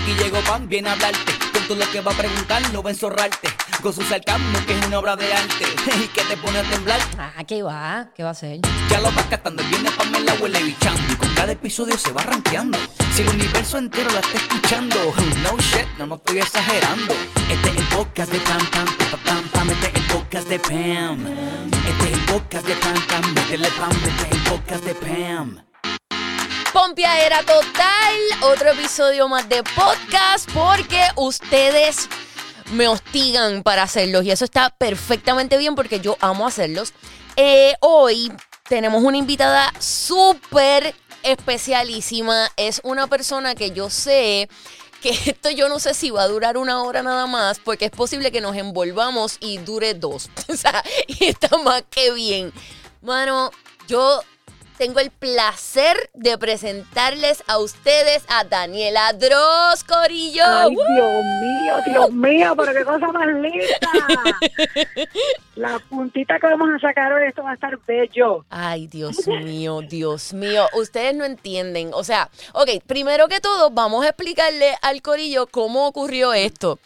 Aquí llegó Pan, viene a hablarte. Con todo lo que va a preguntar, no va a enzorrarte. Con su sarcasmo, que es una obra de arte. Y que te pone a temblar. Ah, ¿qué va? ¿Qué va a hacer? Ya lo vas captando, viene Pamela huele bichando. Y con cada episodio se va rankeando. Si el universo entero la está escuchando. No shit, no, no estoy exagerando. Este es el podcast de Pam Pam, pam, pam, pam. Este es el podcast de Pam. Este es el podcast de Pam Pam. Métele Pam, este es el podcast de Pam. Pompia era total, otro episodio más de podcast porque ustedes me hostigan para hacerlos y eso está perfectamente bien porque yo amo hacerlos. Eh, hoy tenemos una invitada súper especialísima, es una persona que yo sé que esto yo no sé si va a durar una hora nada más, porque es posible que nos envolvamos y dure dos. O sea, y está más que bien. Mano, yo tengo el placer de presentarles a ustedes a Daniela Dross, Corillo. Ay, ¡Woo! Dios mío, Dios mío, pero qué cosa más linda. La puntita que vamos a sacar hoy, esto va a estar bello. Ay, Dios mío, Dios mío. Ustedes no entienden. O sea, ok, primero que todo, vamos a explicarle al Corillo cómo ocurrió esto.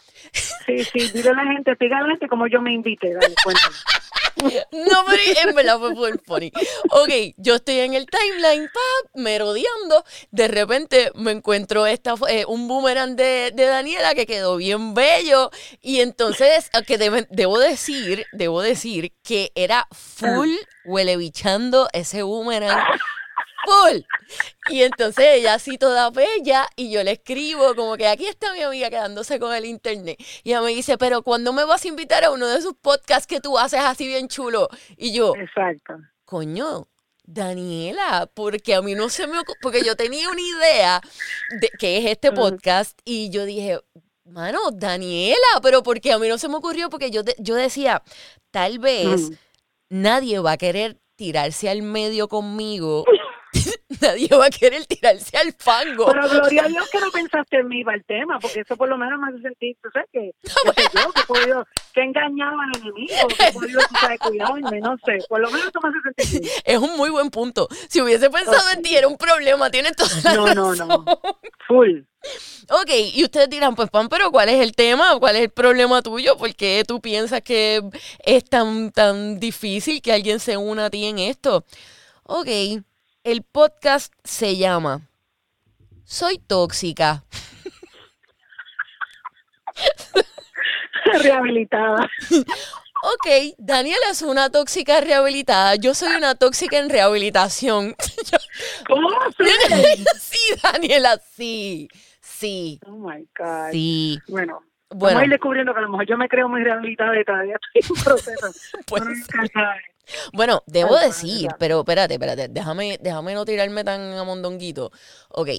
Sí, sí, dile a la gente, explícale a la gente como yo me invité, dale, cuéntame. No, pero en verdad fue full funny. Ok, yo estoy en el timeline, pap, merodeando. De repente me encuentro esta, eh, un boomerang de, Daniela que quedó bien bello. Y entonces, que debo decir, debo decir que era full huele bichando ese boomerang. Full. Y entonces ella así toda bella y yo le escribo como que aquí está mi amiga quedándose con el internet. Y ella me dice, pero ¿cuándo me vas a invitar a uno de esos podcasts que tú haces así bien chulo? Y yo, Exacto. coño, Daniela, porque a mí no se me ocurre, porque yo tenía una idea de que es este podcast y yo dije, mano, Daniela, pero porque a mí no se me ocurrió, porque yo, de- yo decía, tal vez Mm. nadie va a querer tirarse al medio conmigo. Nadie va a querer tirarse al fango. Pero gloria a Dios que no pensaste en mí para el tema, porque eso por lo menos me hace sentir, tú sabes que, qué sé yo, que he podido, que he engañado al enemigo, que he podido, tú cuidarme, no sé, por lo menos eso me hace sentir. Es un muy buen punto. Si hubiese pensado en ti, era un problema. Tienes toda la No, no, no, full. Ok, y ustedes dirán, pues, Pan, pero ¿cuál es el tema? ¿Cuál es el problema tuyo? ¿Por qué tú piensas que es tan, tan difícil que alguien se una a ti en esto? Ok, el podcast se llama Soy tóxica. Rehabilitada. Ok, Daniela es una tóxica rehabilitada. Yo soy una tóxica en rehabilitación. ¿Cómo así? sí, Daniela, sí. Sí, Oh my God. sí. Bueno, Bueno, vamos a ir descubriendo que a lo mejor yo me creo muy rehabilitada y todavía estoy en proceso. Pues sabe. Bueno, debo Ay, decir, pero espérate, espérate, déjame, déjame no tirarme tan a mondonguito. Ok,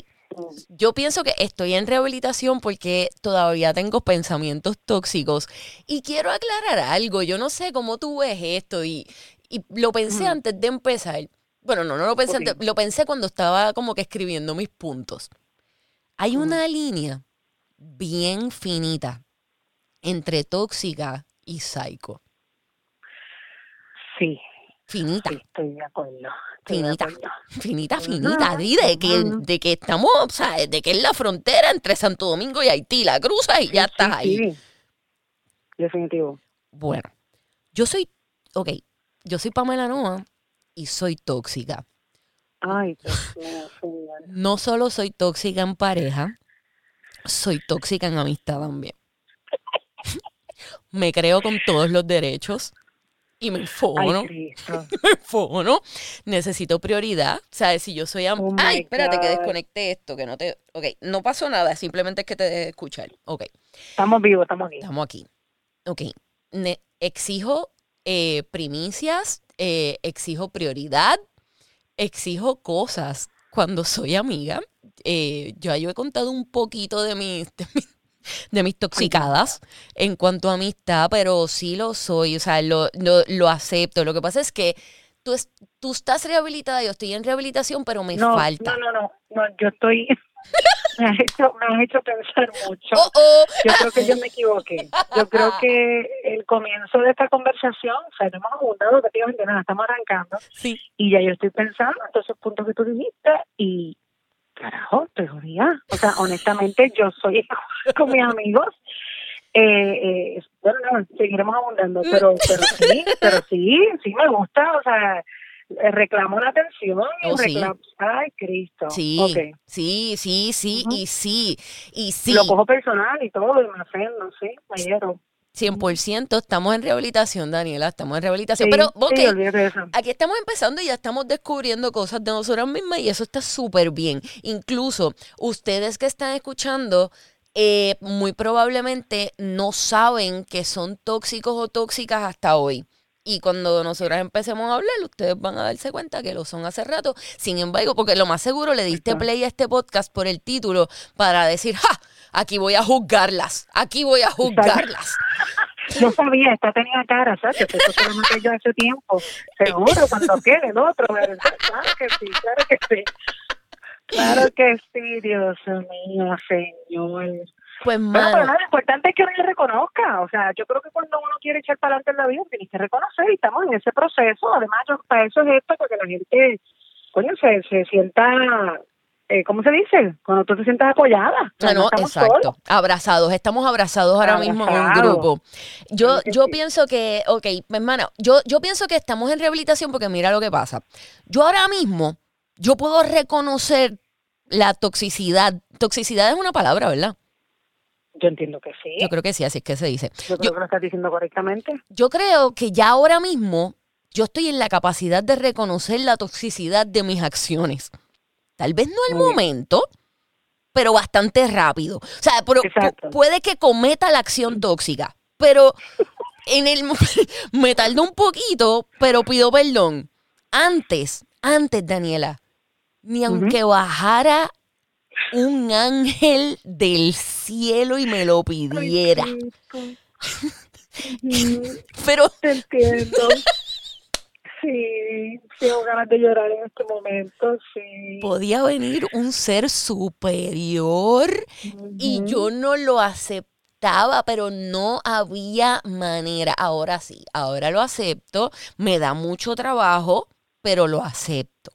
yo pienso que estoy en rehabilitación porque todavía tengo pensamientos tóxicos y quiero aclarar algo. Yo no sé cómo tú ves esto y, y lo pensé Ujú. antes de empezar. Bueno, no, no lo pensé antes, lo pensé cuando estaba como que escribiendo mis puntos. Hay una línea bien finita entre tóxica y psycho. Sí, Finita. sí, estoy de acuerdo. estoy de Finita. acuerdo. Finita, Ujú, finita, di de que, de que estamos, o sea, de que es la frontera entre Santo Domingo y Haití, la cruzas y ya Sí, estás sí, ahí. sí. Definitivo. Bueno, yo soy, ok, yo soy Pamela Noa y soy tóxica. Ay, señor. No solo soy tóxica en pareja, soy tóxica en amistad también. me creo con todos los derechos y me enfono. Ay, Cristo. teléfono, necesito prioridad. O sea, si yo soy... Oh Ay, espérate que desconecté esto, que no te... Ok, no pasó nada, simplemente es que te dejé escuchar. Ok, Estamos vivos, estamos aquí. estamos aquí. Ok, ne- exijo eh, primicias, eh, exijo prioridad, exijo cosas cuando soy amiga. Eh, yo, yo he contado un poquito de mis... De mis de mis toxicadas en cuanto a amistad, pero sí lo soy, o sea, lo, lo, lo acepto. Lo que pasa es que tú, es- tú estás rehabilitada, yo estoy en rehabilitación, pero me No, falta. no, no, no, no, yo estoy... me, has hecho, me has hecho pensar mucho. Oh, oh. Yo creo que yo me equivoqué. Yo creo que el comienzo de esta conversación, o sea, no hemos abundado prácticamente nada, estamos arrancando Sí. y ya yo estoy pensando en todos esos puntos que tú dijiste y carajo, te jodía. O sea, honestamente, yo soy con mis amigos. Eh, eh, bueno, no, seguiremos abundando, pero, pero sí, pero sí, sí me gusta, o sea, eh, reclamo la atención y Oh, sí. ay, Cristo. Sí, sí, sí, sí, y sí, y sí. Lo cojo personal y todo, y me ofendo, sí, me hiero. 100% estamos en rehabilitación, Daniela, estamos en rehabilitación. Sí, Pero, ok, sí, aquí estamos empezando y ya estamos descubriendo cosas de nosotras mismas y eso está súper bien. Incluso ustedes que están escuchando, eh, muy probablemente no saben que son tóxicos o tóxicas hasta hoy. Y cuando nosotras empecemos a hablar, ustedes van a darse cuenta que lo son hace rato. Sin embargo, porque lo más seguro le diste play a este podcast por el título para decir, ¡ja! Aquí voy a juzgarlas. Aquí voy a juzgarlas. Yo sabía, esta tenía cara, ¿sabes? Eso maté yo hace tiempo. Seguro, cuando quede el otro, ¿verdad? Claro que sí, claro que sí. Claro que sí, Dios mío, Señor. Pues, pero nada, lo importante es que uno le reconozca. O sea, yo creo que cuando uno quiere echar para adelante en la vida, tienes que reconocer y estamos en ese proceso. Además, yo, para eso es esto, para que la gente, coño, se, se sienta, eh, ¿cómo se dice? Cuando tú te sientas apoyada. Ah, no, exacto. solos. Abrazados, estamos abrazados ahora mismo en un grupo. Yo, yo sí. pienso que, ok, hermana, yo, yo pienso que estamos en rehabilitación porque mira lo que pasa. Yo ahora mismo, yo puedo reconocer la toxicidad. Toxicidad es una palabra, ¿verdad? Yo entiendo que sí. Yo creo que sí, así es que se dice. Yo creo Yo, que lo estás diciendo correctamente. yo creo que ya ahora mismo yo estoy en la capacidad de reconocer la toxicidad de mis acciones. Tal vez no al momento, pero bastante rápido. O sea, pero puede que cometa la acción tóxica, pero en el me tardó un poquito, pero pido perdón. Antes, antes, Daniela, ni aunque bajara un ángel del cielo y me lo pidiera. Ay, Pero Te entiendo. Sí, tengo ganas de llorar en este momento, sí. podía venir un ser superior y yo no lo aceptaba, pero no había manera. Ahora sí, ahora lo acepto, me da mucho trabajo, pero lo acepto.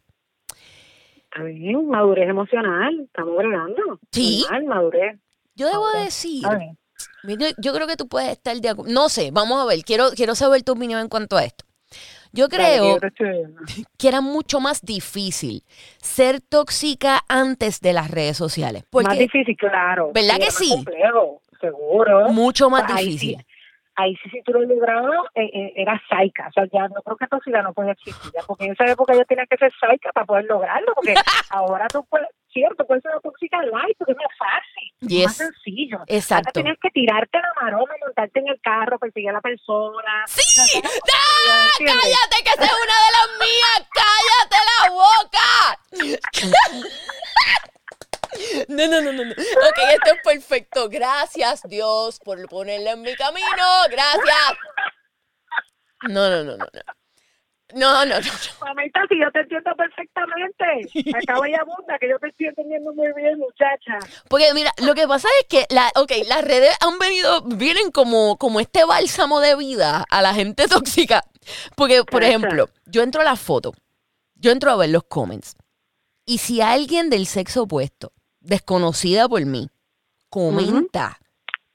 Está bien, madurez emocional, estamos bregando. Sí. Madurez. Yo debo decir, yo creo que tú puedes estar de acuerdo. No sé, vamos a ver, quiero, quiero saber tu opinión en cuanto a esto. Yo creo que era mucho más difícil ser tóxica antes de las redes sociales. Más difícil, claro. ¿Verdad que sí? complejo, seguro. mucho más Ahí difícil. sí, ahí sí, si tú lo lograbas, eh, eh, era saica. O sea, ya no creo que toxicidad no puede existir. ya, porque en esa época yo tenía que ser saica para poder lograrlo. Porque ahora tú puedes, cierto, puedes ser una tóxica light porque es más fácil. Es Yes. más sencillo. Exacto. Antes tenías que tirarte la maroma, montarte en el carro, perseguir a la persona. ¡Sí! No. ¡Cállate que esa es una de las mías! ¡Cállate la boca! No, no, no, no, no. Ok, esto es perfecto. Gracias, Dios, por ponerla en mi camino. Gracias. No, no, no, no, no. No, no, no. no. Mamita, si yo te entiendo perfectamente. Acaba y abunda, que yo te estoy entendiendo muy bien, muchacha. Porque mira, lo que pasa es que la, okay, las redes han venido, vienen como, como este bálsamo de vida a la gente tóxica. Porque, por ejemplo, yo entro a la foto, yo entro a ver los comments. Y si alguien del sexo opuesto, desconocida por mí, comenta,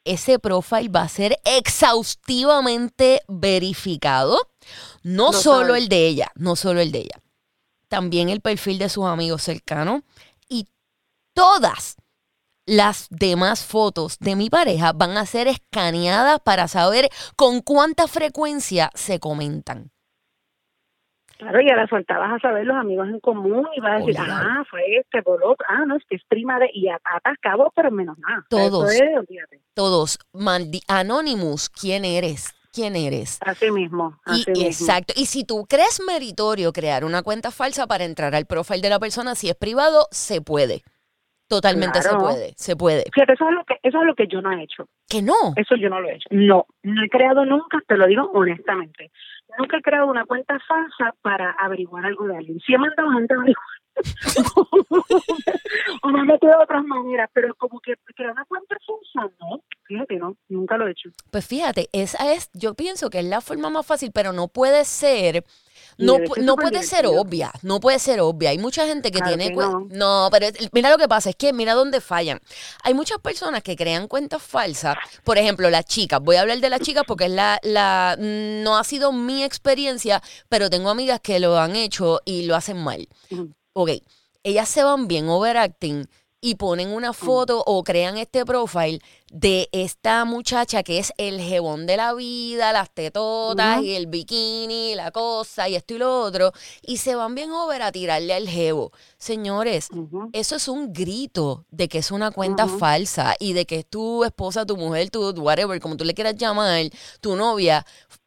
ese profile va a ser exhaustivamente verificado. No Lo solo el de ella, no solo el de ella. También el perfil de sus amigos cercanos. Y todas las demás fotos de mi pareja van a ser escaneadas para saber con cuánta frecuencia se comentan. Claro, y a la soltabas a saber los amigos en común y vas a decir, ah, fue este, por otro, ah, no, es que es prima de, y atas cabos, pero menos nada. Todos. Es. Todos, Anonymous, ¿quién eres? ¿Quién eres? Así mismo, Y, así mismo. exacto. Y si tú crees meritorio crear una cuenta falsa para entrar al profile de la persona, si es privado, se puede. Totalmente Claro. se puede, se puede. Fíjate, eso es lo que eso es lo que yo no he hecho. Que no. Eso yo no lo he hecho. No, no he creado nunca, te lo digo honestamente. Nunca he creado una cuenta falsa para averiguar algo de alguien. Sí he mandado gente a averiguar. o me he metido de otras maneras, pero como que crear una cuenta falsa, no. Fíjate, no, nunca lo he hecho. Pues fíjate, esa es, yo pienso que es la forma más fácil, pero no puede ser No, no puede ser obvia, no puede ser obvia. Hay mucha gente que Claro tiene... que no. no, pero mira lo que pasa, es que mira dónde fallan. Hay muchas personas que crean cuentas falsas. Por ejemplo, las chicas. Voy a hablar de las chicas porque es la, la... No ha sido mi experiencia, pero tengo amigas que lo han hecho y lo hacen mal. Ujú. Ok, ellas se van bien overacting y ponen una foto o crean este profile de esta muchacha que es el jebón de la vida, las tetotas y el bikini, la cosa y esto y lo otro, y se van bien over a tirarle al jebo. Señores, eso es un grito de que es una cuenta falsa y de que es tu esposa, tu mujer, tu whatever, como tú le quieras llamar, tu novia,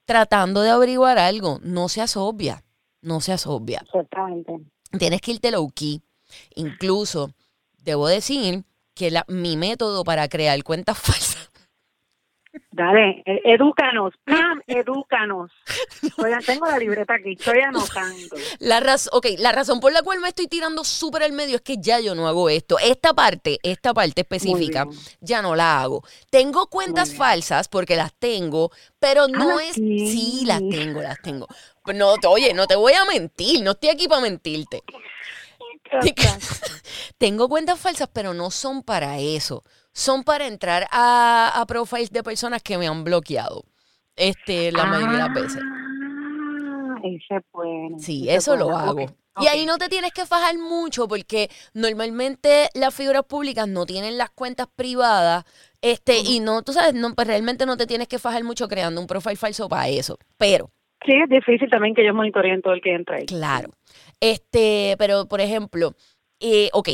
tratando de averiguar algo. No seas obvia, no seas obvia Exactamente. tienes que irte low key. Incluso, debo decir que la- mi método para crear cuentas falsas. Dale, e- edúcanos, Pam, edúcanos. Oigan, tengo la libreta aquí, estoy anotando. La, raz ok, la razón por la cual me estoy tirando súper al medio es que ya yo no hago esto. Esta parte, esta parte específica, ya no la hago. Tengo cuentas falsas porque las tengo, pero no las es. Sí, las tienes. tengo, las tengo. No, oye, no te voy a mentir, no estoy aquí para mentirte. Tengo cuentas falsas, pero no son para eso. Son para entrar a, a profiles de personas que me han bloqueado. Este, la mayoría de las veces. Ah, ese es bueno. Sí, eso lo hago. Y ahí no te tienes que fajar mucho porque normalmente las figuras públicas no tienen las cuentas privadas. Este, y no, tú sabes, no, pues realmente no te tienes que fajar mucho creando un profile falso para eso. Pero, Sí, es difícil también que ellos monitoreen todo el que entra ahí. Claro. Este, pero por ejemplo, eh, ok,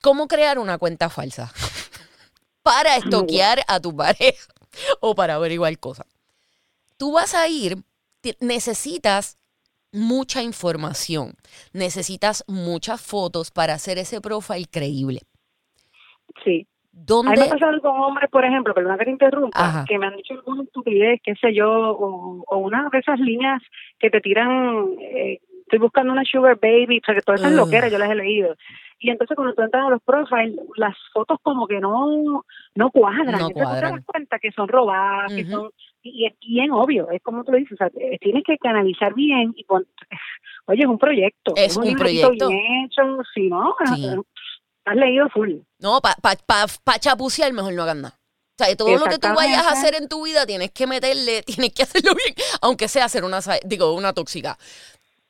¿cómo crear una cuenta falsa? para estoquear a tu pareja o para averiguar cosas. Tú vas a ir, necesitas mucha información, necesitas muchas fotos para hacer ese profile creíble. Sí. A mí me ¿Dónde? ha pasado con hombres, por ejemplo, perdona que te interrumpa, Ajá. que me han dicho alguna estupidez, qué sé yo, o, o una de esas líneas que te tiran, eh, estoy buscando una sugar baby, o sea, que todas esas Ugh. loqueras yo las he leído. Y entonces cuando tú entras a los profiles, las fotos como que no no cuadran. No Entonces tú te cuadran. das cuenta que son robadas, que son y es bien obvio, es como tú lo dices, o sea, eh, tienes que canalizar bien y pon- oye, es un proyecto, Es un proyecto. bien hecho, si no, Sí. has leído full. No, para pa, pa, pa chapucear mejor no hagan nada. O sea, todo lo que tú vayas a hacer en tu vida tienes que meterle, tienes que hacerlo bien, aunque sea hacer una, digo, una tóxica.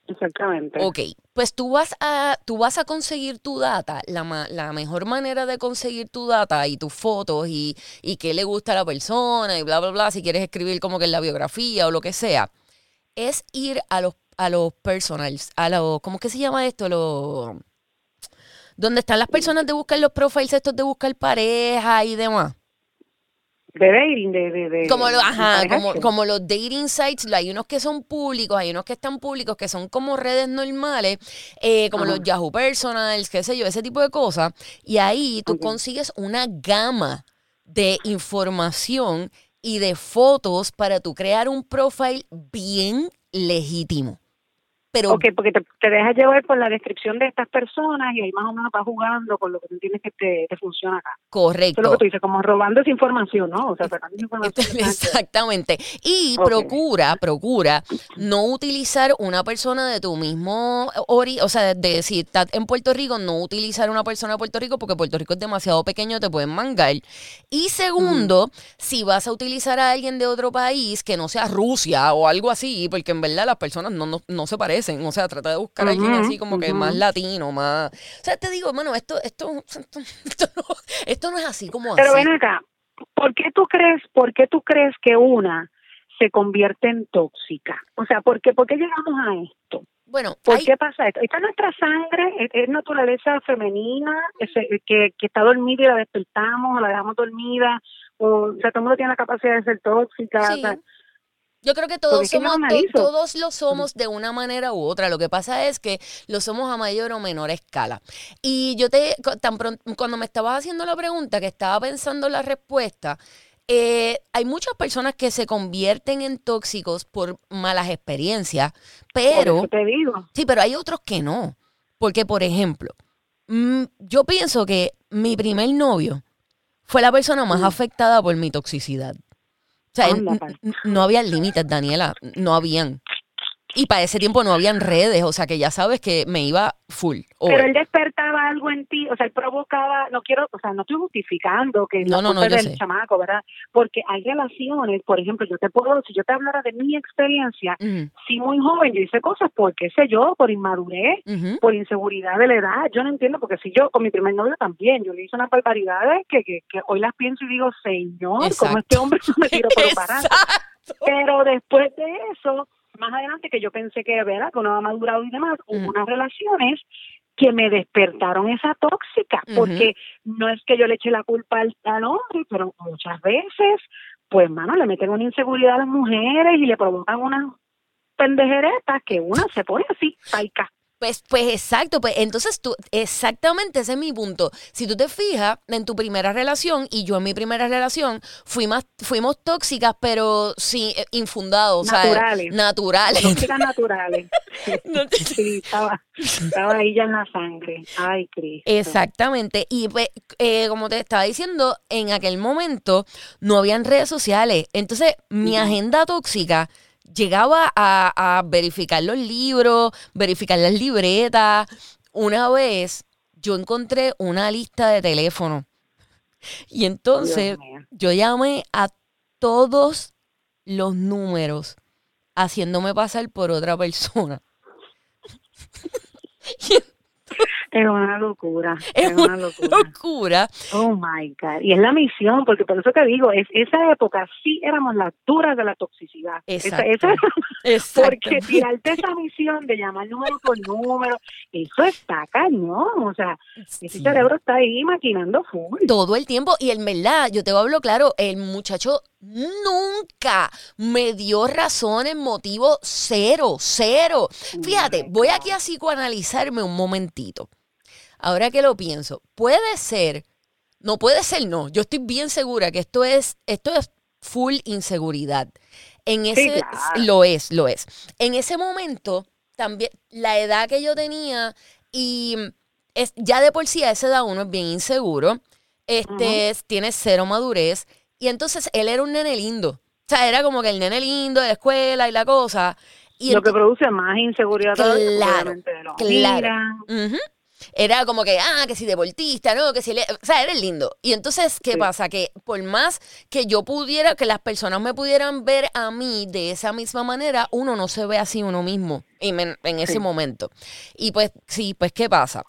Exactamente. Ok, pues tú vas a, tú vas a conseguir tu data, la, ma- la mejor manera de conseguir tu data y tus fotos y, y qué le gusta a la persona y bla, bla, bla, si quieres escribir como que en la biografía o lo que sea, es ir a los, a los personals, a los, ¿cómo que se llama esto? Los, donde están las personas de buscar los profiles estos de buscar pareja y demás. De dating, de... de, de Como, lo, ajá, como, como los dating sites, hay unos que son públicos, hay unos que están públicos, que son como redes normales, eh, como Ajá. los Yahoo Personals, qué sé yo, ese tipo de cosas. Y ahí tú consigues una gama de información y de fotos para tú crear un profile bien legítimo. Pero Ok, porque te, te dejas llevar por la descripción de estas personas y ahí más o menos vas jugando con lo que tú entiendes que te, te funciona acá. Eso correcto. es lo que tú dices, como robando esa información, ¿no? O sea, sacando esa información. Exactamente. Y procura, procura no utilizar una persona de tu mismo ori, o sea, de si estás en Puerto Rico, no utilizar una persona de Puerto Rico porque Puerto Rico es demasiado pequeño, te pueden mangar. Y segundo, si vas a utilizar a alguien de otro país que no sea Rusia o algo así, porque en verdad las personas no, no, no se parecen, o sea, trata de buscar a alguien así como que más latino, más... O sea, te digo, hermano, esto, esto, esto, esto no, esto no es así como Pero así. ven acá, ¿por qué tú crees, por qué tú crees que una se convierte en tóxica? O sea, ¿por qué, por qué llegamos a esto? Bueno, ¿Por hay- qué pasa esto? Esta es nuestra sangre, es, es naturaleza femenina, es, eh, que, que está dormida y la despertamos, o la dejamos dormida, o, o sea, todo el mundo tiene la capacidad de ser tóxica. Sí. o sea, Yo creo que todos somos, to- todos lo somos de una manera u otra. Lo que pasa es que lo somos a mayor o menor escala. Y yo te, tan pronto, cuando me estabas haciendo la pregunta, que estaba pensando la respuesta, eh, hay muchas personas que se convierten en tóxicos por malas experiencias, por pero eso te digo. sí, pero hay otros que no. Porque, por ejemplo, mm, yo pienso que mi primer novio fue la persona más Mm. afectada por mi toxicidad. O sea, Anda, no había límites, Daniela, no habían. Y para ese tiempo no habían redes, o sea que ya sabes que me iba full. Pero él despertaba algo en ti, o sea, él provocaba, no quiero, o sea, no estoy justificando que No, no, no, del sé. chamaco, ¿verdad? Porque hay relaciones, por ejemplo, yo te puedo, si yo te hablara de mi experiencia, Ujú, sí muy joven, yo hice cosas por, qué sé yo, por inmadurez, por inseguridad de la edad, yo no entiendo, porque si yo, con mi primer novio también, yo le hice unas barbaridades que, que, que hoy las pienso y digo, señor, Exacto. ¿cómo este hombre no me tiró por. Pero después de eso, más adelante que yo pensé que, ¿verdad? Que uno ha madurado y demás, hubo Ujú. unas relaciones que me despertaron esa tóxica, porque no es que yo le eche la culpa al, al hombre, pero muchas veces, pues, mano, le meten una inseguridad a las mujeres y le provocan unas pendejeretas que una se pone así, paica. Pues, pues exacto, pues entonces tú, exactamente ese es mi punto. Si tú te fijas en tu primera relación y yo en mi primera relación, fuimos, fuimos tóxicas, pero sí, eh, infundados, Naturales. naturales. Tóxicas naturales. Sí, estaba, estaba ahí ya en la sangre. Ay, Cristo. Exactamente. Y pues, eh, como te estaba diciendo, en aquel momento no habían redes sociales. Entonces, mi agenda tóxica llegaba a, a verificar los libros, verificar las libretas. Una vez yo encontré una lista de teléfono. Y entonces yo llamé a todos los números haciéndome pasar por otra persona. Es una locura. Es Es, una locura. Locura. Oh my God. Y es la misión, porque por eso te digo, es esa época sí éramos las duras de la toxicidad. Exacto. esa- porque Exacto. tirarte esa misión de llamar número por número, eso está cañón. O sea, ese Sí. cerebro está ahí maquinando full. todo el tiempo. Y en verdad, yo te hablo claro, el muchacho nunca me dio razones, motivo cero, cero. Fíjate, my voy aquí a psicoanalizarme un momentito. Ahora que lo pienso, puede ser, no puede ser, no. Yo estoy bien segura que esto es, esto es full inseguridad. En ese, claro. lo es, lo es. En ese momento, también, la edad que yo tenía y es, ya de por sí a esa edad uno es bien inseguro, este, tiene cero madurez, y entonces él era un nene lindo. O sea, era como que el nene lindo de la escuela y la cosa. Y Lo que produce más inseguridad todavía, Claro, lo claro. Era como que, ah, que si deportista, ¿no? Que si... le- O sea, eres lindo. Y entonces, ¿qué Sí. pasa? Que por más que yo pudiera, que las personas me pudieran ver a mí de esa misma manera, uno no se ve así uno mismo en, en- en ese Sí. momento. Y pues, sí, pues, ¿qué pasa?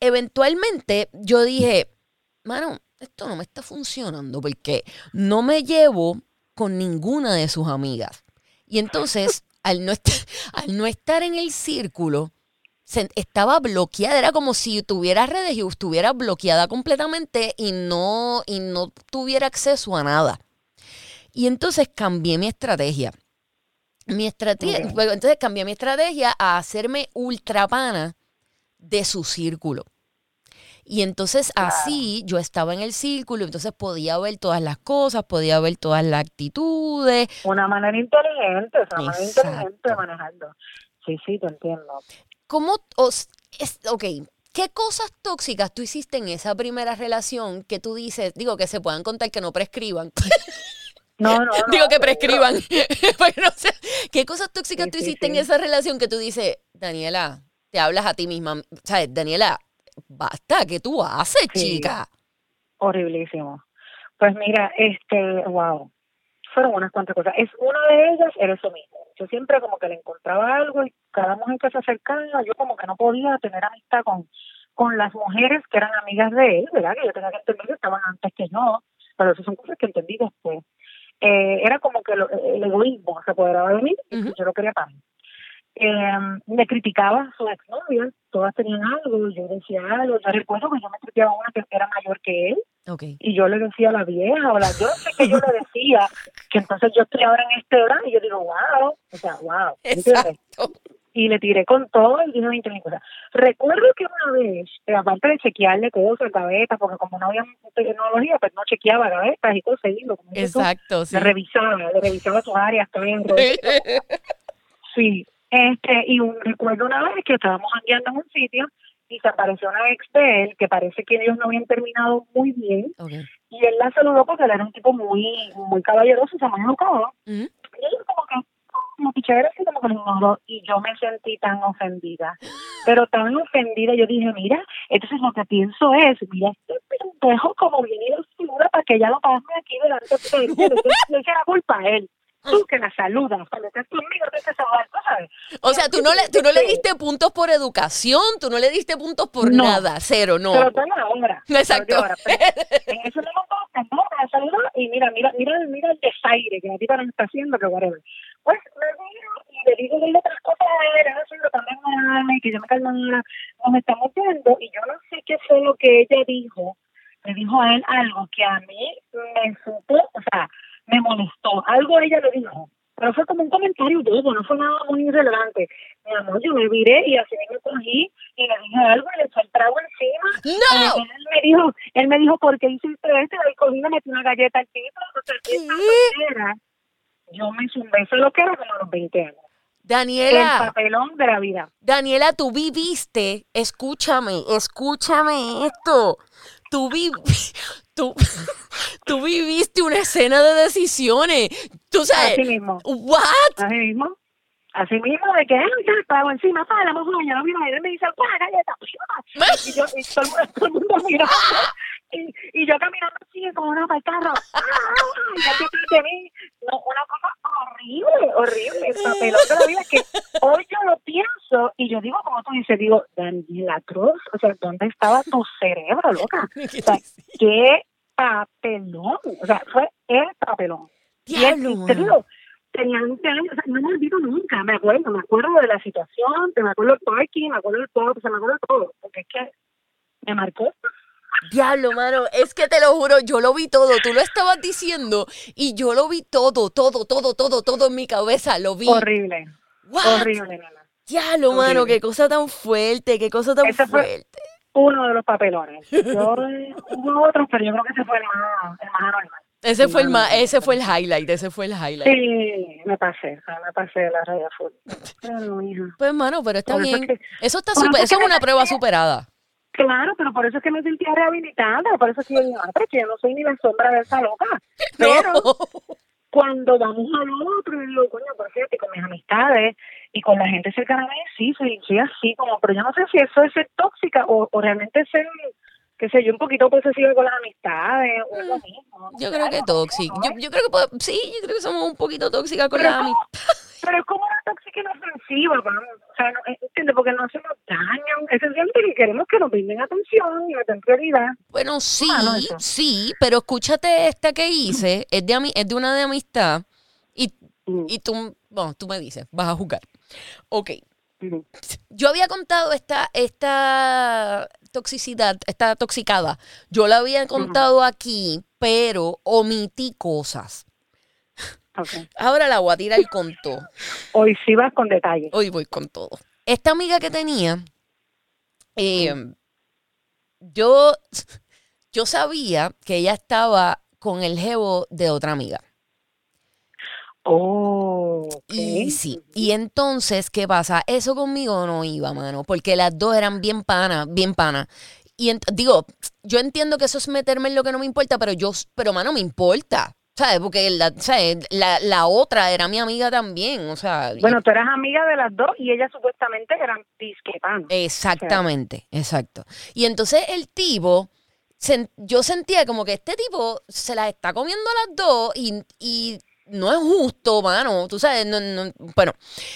Eventualmente yo dije, mano, esto no me está funcionando porque no me llevo con ninguna de sus amigas. Y entonces, al no, est- al no estar en el círculo, se- estaba bloqueada, era como si tuviera redes y estuviera bloqueada completamente y no, y no tuviera acceso a nada. Y entonces cambié mi estrategia. Mi estrategia, Ok. bueno, entonces cambié mi estrategia a hacerme ultra pana de su círculo. Y entonces así yo estaba en el círculo, entonces podía ver todas las cosas, podía ver todas las actitudes. Una manera inteligente, una manera inteligente de manejarlo. Sí, sí, te entiendo. ¿Cómo os, es, ok, qué cosas tóxicas tú hiciste en esa primera relación que tú dices, digo que se puedan contar que no prescriban? No, no, no. digo que prescriban. Porque no sé, ¿Qué cosas tóxicas Sí, tú sí, hiciste en esa relación que tú dices, Daniela, te hablas a ti misma, ¿sabes? Daniela, basta, ¿qué tú haces, chica? Horriblísimo. Pues mira, este, wow, fueron unas cuantas cosas. Es una de ellas era eso mismo. Yo siempre como que le encontraba algo y cada mujer que se acercaba, yo como que no podía tener amistad con, con las mujeres que eran amigas de él, ¿verdad? Que yo tenía que entender que estaban antes que yo, pero esas son cosas que entendí después. Eh, era como que lo- el egoísmo se apoderaba de mí y yo lo quería para mí. Eh, me criticaba a su exnovia, todas tenían algo, yo decía algo, yo recuerdo que yo me criticaba a una que era mayor que él, Y yo le decía a la vieja, o la, yo no sé qué yo le decía, que entonces yo estoy ahora en este hora y yo digo, wow, o sea, wow. Y le tiré con todo y dije 20 mil cosas. Recuerdo que una vez, eh, aparte de chequearle cosas, gavetas, porque como no había tecnología, pues no chequeaba gavetas y cosas, y lo como tú, Exacto, sí. le revisaba, le revisaba sus áreas, también, Sí, este, y un, recuerdo una vez que estábamos andando en un sitio y se apareció una ex de él que parece que ellos no habían terminado muy bien y él la saludó porque él era un tipo muy muy caballeroso, se muy educado y ella como que como pichadera, así como que lo ignoró. Y yo me sentí tan ofendida. Pero tan ofendida, yo dije, mira, entonces lo que pienso es, mira, este pendejo como viene y lo saluda para que ella lo pase aquí delante de él. Le la culpa a él. Tú que la saludas, cuando estás conmigo, saludar, ¿tú sabes? O sea, tú no le, tú no le diste puntos por educación, tú no le diste puntos por No. nada, cero, no. Pero toda la hora. Exacto. Pues, en ese momento, no, la saludo y mira, mira, mira, mira el desaire que la tipa nos está haciendo, que whatever. Pues me digo y le digo de otras cosas a él, haciendo también y que yo me calmara, nos estamos viendo y yo no sé qué fue lo que ella dijo, le dijo a él algo que a mí me supo, o sea, me molestó, algo ella le dijo. Pero fue como un comentario bobo, no fue nada muy irrelevante. Mi amor, yo me viré y así me cogí y le dije algo y le eché el trago encima. ¡No! Él me dijo, él me dijo, ¿por qué hiciste esto? Y cogí y le metí una galleta al tipo. O sea, yo me zumbé, eso es lo que era como a los 20 años. El Daniela, papelón de la vida. Daniela, tú viviste, escúchame, escúchame esto. Tú, vi, tú, tú viviste una escena de decisiones. Tú sabes, Así mismo. ¿what? Así mismo. Así mismo, de que él el encima, para la mujer, yo y él me dice, ¡guau, galleta! Y yo, y todo, el mundo- todo el mundo mirando. Y, y yo caminando así, como una para el carro. ¡Ah, ah! Y de mí. No, una cosa horrible, horrible. El papelón de la vida que hoy yo lo pienso y yo digo, como tú dices, digo, Daniela Cruz, o sea, ¿dónde estaba tu cerebro, loca? O sea, qué papelón. O sea, fue el papelón. Diablo, Y digo, tenía 20 años, o sea, no me olvido nunca, me acuerdo, me acuerdo de la situación, te me acuerdo del parking, me acuerdo del todo, o sea, me acuerdo de todo, porque es que me marcó. Diablo, mano, es que te lo juro, yo lo vi todo, tú lo estabas diciendo y yo lo vi todo, todo, todo, todo, todo en mi cabeza, lo vi. Horrible, What? horrible, nena. Diablo, mano, qué cosa tan fuerte, qué cosa tan fue- fuerte. Uno de los papelones. Yo eh, hubo otros, pero yo creo que ese fue el más, el más anónimo. Ese fue el ma- ese fue el highlight, ese fue el highlight. Sí, me pasé, me pasé de la raya full. Pero hija. Pues, mano, pero está Por eso bien. es que- Eso está super, eso es una prueba sentía- superada. Claro, pero por eso es que me sentía rehabilitada, por eso es que yo digo, ah, pero es que yo no soy ni la sombra de esa loca. Pero No. cuando vamos al otro, y digo, coño, por cierto, y con mis amistades y con la gente cercana a mí, sí, soy, soy así, como, pero yo no sé si eso es ser tóxica o, o realmente ser, qué sé yo, un poquito posesiva con las amistades o lo mismo. Yo creo que. ¿no? Yo, yo creo que puede- sí, yo creo que somos un poquito tóxicas con pero, la es como, amistad. pero es como una tóxica inofensiva, vamos. O sea, no, ¿entiendes? Porque no hacemos daño. Esencialmente que queremos que nos brinden atención y nos den prioridad. Bueno, sí, Ah, no, sí, pero escúchate esta que hice, es de, es de una de amistad y, Mm, y tú, bueno, tú me dices, vas a jugar. Ok, yo había contado esta, esta toxicidad, esta toxicada, yo la había contado aquí, pero omití cosas. Ok. Ahora la voy a tirar con todo. Hoy sí vas con detalles. Hoy voy con todo. Esta amiga que tenía, eh, yo, yo sabía que ella estaba con el jevo de otra amiga. Oh, Y sí. Y entonces, ¿qué pasa? Eso conmigo no iba, mano, porque las dos eran bien panas, bien panas. Y digo, yo entiendo que eso es meterme en lo que no me importa, pero yo, pero mano, me importa. ¿Sabes? Porque la, ¿sabes? La, la otra era mi amiga también, o sea. Bueno, tú eras amiga de las dos y ellas supuestamente eran disquepanas. Exactamente, exacto. Y entonces el tipo, yo sentía como que este tipo se las está comiendo a las dos y, y no es justo, mano. Tú sabes, no, no- bueno,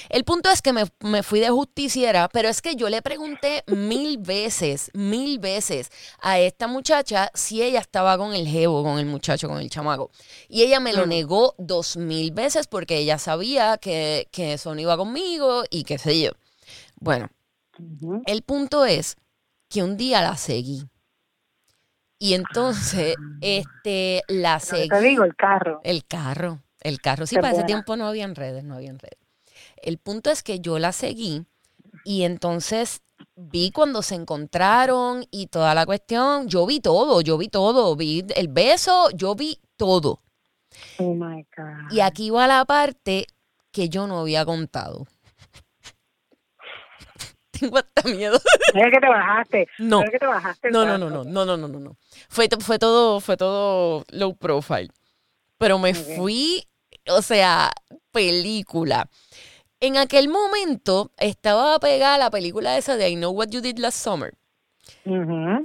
el punto es que me, me fui de justiciera, pero es que yo le pregunté mil veces, mil veces a esta muchacha si ella estaba con el jevo, con el muchacho, con el chamaco. Y ella me lo Mm. negó dos mil veces porque ella sabía que, que eso no iba conmigo y qué sé yo. Bueno, el punto es que un día la seguí. Y entonces, este, la seguí. te digo, el carro. El carro, el carro. Sí, Qué para ese tiempo no habían redes, no habían redes. El punto es que yo la seguí y entonces vi cuando se encontraron y toda la cuestión. Yo vi todo, yo vi todo. Vi el beso, yo vi todo. Oh my God. Y aquí va la parte que yo no había contado. Tengo hasta miedo. Mira que te bajaste. No. Mira que te bajaste. el No, no, no, no, no, no, no, no, no. Fue, fue todo, fue todo low profile. Pero me fui, o sea, película. En aquel momento estaba pegada la película esa de I Know What You Did Last Summer.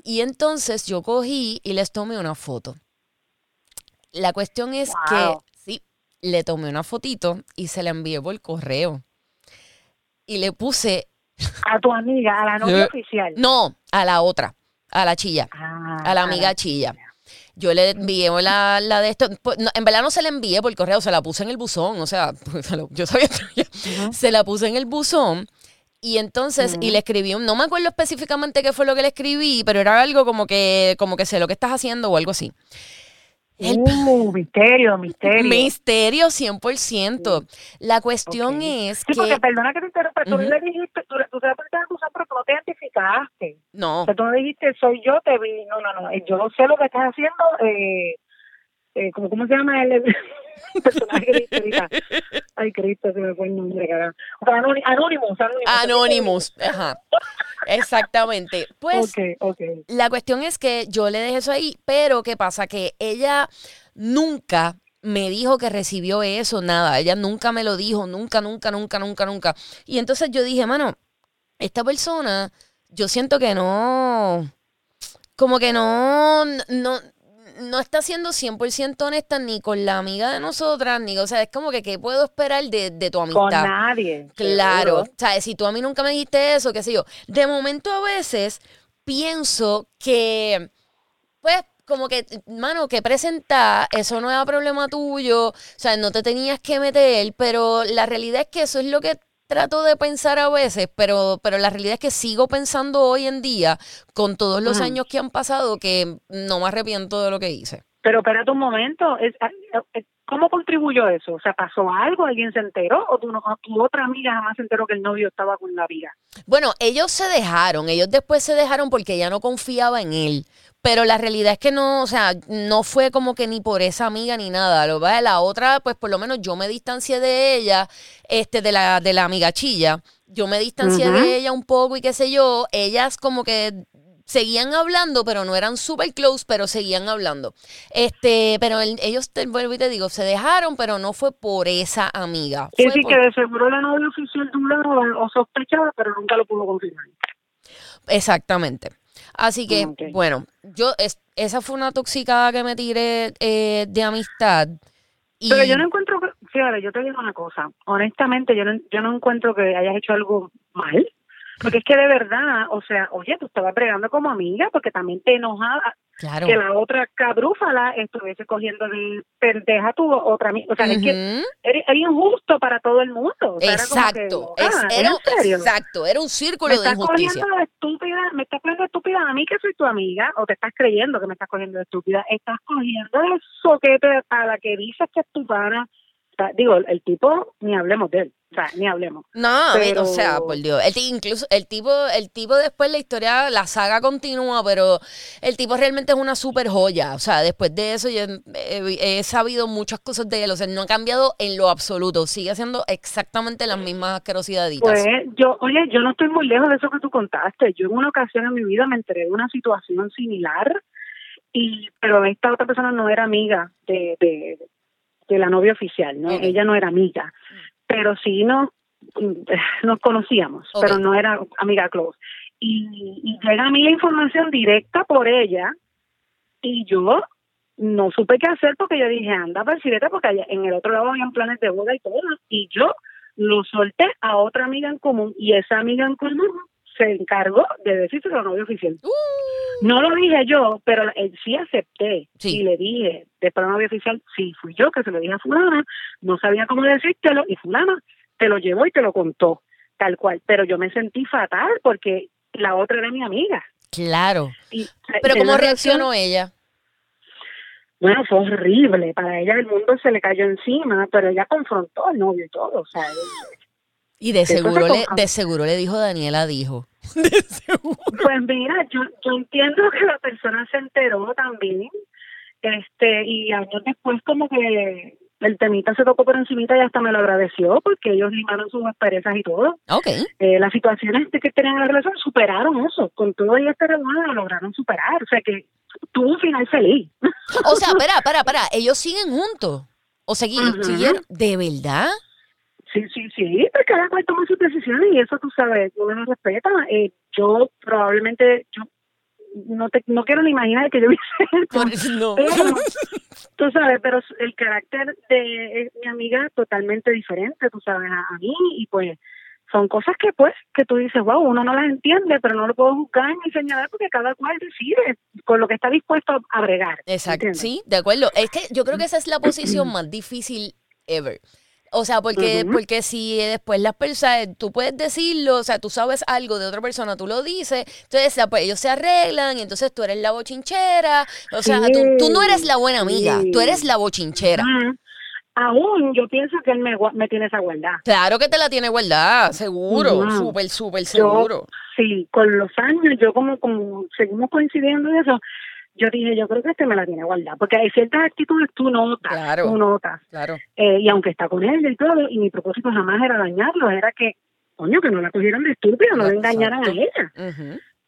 Y entonces yo cogí y les tomé una foto. La cuestión es Wow. que, sí, le tomé una fotito y se la envié por correo. Y le puse, A tu amiga, a la novia oficial. no, a la otra, a la chilla, Ah, a la amiga chilla. Yo le envié la, la de esto. pues, no, en verdad no se la envié por correo, se la puse en el buzón. O sea, pues, yo sabía. Ujú. Se la puse en el buzón. Y entonces, y le escribí, un- no me acuerdo específicamente qué fue lo que le escribí, pero era algo como que, como que sé lo que estás haciendo o algo así. El Uh, misterio, misterio. misterio 100%. La cuestión es Sí, que... porque perdona que te interrumpa, tú le dijiste, tú, tú a acusar, pero tú no te identificaste. No, O sea, tú no dijiste, soy yo, te vi. No, no, no. Yo sé lo que estás haciendo. Eh, eh, ¿cómo, ¿Cómo se llama el, el personaje ahorita? Ay, Cristo, se me fue el nombre, carajo. O sea, Anonymous. Anonymous. Anonymous. Ajá. Exactamente. Pues Ok, ok. la cuestión es que yo le dejé eso ahí, pero ¿qué pasa? Que ella nunca me dijo que recibió eso, nada. Ella nunca me lo dijo, nunca, nunca, nunca, nunca, nunca. Y entonces yo dije, mano, esta persona, yo siento que no, como que no, no, no está siendo 100% honesta ni con la amiga de nosotras, ni, o sea, es como que, ¿qué puedo esperar de, de tu Con amistad? nadie. Claro, seguro. ¿sabes? Si tú a mí nunca me dijiste eso, qué sé yo. De momento a veces pienso que, pues, como que, mano, que presentar, eso no era problema tuyo, o sea, no te tenías que meter, pero la realidad es que eso es lo que trato de pensar a veces, pero, pero la realidad es que sigo pensando hoy en día, con todos los años que han pasado, que no me arrepiento de lo que hice. Pero espérate un momento. Es, eh, ¿Cómo contribuyó eso? O sea, ¿pasó algo? ¿Alguien se enteró? ¿O tu, o tu otra amiga jamás se enteró que el novio estaba con la amiga? Bueno, ellos se dejaron, ellos después se dejaron porque ella no confiaba en él. Pero la realidad es que no, o sea, no fue como que ni por esa amiga ni nada. Lo va la otra, pues por lo menos yo me distancié de ella, este, de la, de la amiga chilla. Yo me distancié de ella un poco y qué sé yo. Ellas como que seguían hablando, pero no eran super close, pero seguían hablando. Este, pero el- ellos, te vuelvo y te digo, se dejaron, pero no fue por esa amiga. Fue decir por- que de seguro la novia oficial dudaba o sospechaba, pero nunca lo pudo confirmar. Exactamente. Así que, bueno, yo es- esa fue una toxicada que me tiré eh, de amistad. Y Pero yo no encuentro que, fíjate, yo te digo una cosa, honestamente yo no, yo no encuentro que hayas hecho algo mal, porque es que de verdad, o sea, oye, tú estabas bregando como amiga, porque también te enojaba claro. que la otra cabrúfala estuviese cogiendo de pendeja a tu otra amiga, o sea, es que era, era injusto para todo el mundo. o sea, era como que, Exacto. ah, era, un círculo de estás injusticia. cogiendo de estúpida, me estás cogiendo de estúpida a mí que soy tu amiga, o te estás creyendo que me estás cogiendo de estúpida, estás cogiendo de soquete a la que dices que es tu pana. Digo, el tipo, ni hablemos de él, o sea, ni hablemos. No, Pero- o sea, por Dios. El, incluso el tipo, el tipo después la historia, la saga continúa, pero el tipo realmente es una super joya. O sea, después de eso yo he, he sabido muchas cosas de él. O sea, no ha cambiado en lo absoluto. Sigue haciendo exactamente las mismas asquerosidaditas. Pues yo, oye, yo no estoy muy lejos de eso que tú contaste. Yo en una ocasión en mi vida me enteré de una situación similar, y pero esta otra persona no era amiga de, de, de la novia oficial, ¿no? Ella no era amiga, pero sí nos, nos conocíamos, pero no era amiga close. Y, y llega a mí la información directa por ella, y yo no supe qué hacer porque yo dije, anda, parcireta, porque allá en el otro lado habían planes de boda y todo, y yo lo solté a otra amiga en común, y esa amiga en común se encargó de decirse a la novia oficial. Uh, No lo dije yo, pero eh, sí acepté. Sí. Y le dije, después de la novia oficial, sí, fui yo que se lo dije a fulana, no sabía cómo decírtelo, y fulana te lo llevó y te lo contó, tal cual. Pero yo me sentí fatal porque la otra era mi amiga. claro. Y, Pero ¿cómo reaccionó ella? Bueno, fue horrible. Para ella el mundo se le cayó encima, pero ella confrontó al novio y todo. O sea, Y de seguro, le, de seguro le dijo Daniela, dijo. De seguro. Pues mira, yo, yo entiendo que la persona se enteró también, este, y años después como que el temita se tocó por encimita y hasta me lo agradeció porque ellos limaron sus asperezas y todo. Ok. Eh, las situaciones que tenían en la relación superaron eso, con todo y este revuelo lo lograron superar, o sea que tuvo un final feliz. O sea, espera, espera, espera. Ellos siguen juntos. O siguieron. ¿De verdad? Sí, sí, sí, pero cada cual toma sus decisiones y eso tú sabes, uno lo respeta. Eh, yo probablemente, yo no te, no quiero ni imaginar que yo hubiese no. pero, tú sabes, pero el carácter de eh, mi amiga es totalmente diferente, tú sabes, a, a mí y pues son cosas que pues que tú dices, wow, uno no las entiende, pero no lo puedo juzgar ni señalar porque cada cual decide con lo que está dispuesto a bregar. Exacto, ¿entiendes? sí, de acuerdo. Es que yo creo que esa es la posición más difícil ever. O sea, porque, porque si después las personas, tú puedes decirlo, o sea, tú sabes algo de otra persona, tú lo dices, entonces pues, ellos se arreglan y entonces tú eres la bochinchera. O sea, tú, tú no eres la buena amiga, tú eres la bochinchera. Ujú. Aún yo pienso que él me, tiene esa guardad. Claro que te la tiene guardada, seguro, Ujú. súper, súper Yo- seguro. Sí, con los años, yo como, como seguimos coincidiendo en eso, yo dije, yo creo que este me la tiene guardada, porque hay ciertas actitudes tú notas, Claro. tú notas, Claro. eh, y aunque está con él y todo, y mi propósito jamás era dañarlo, era que, coño, que no la cogieran de estúpida, no le Exacto. engañaran a ella.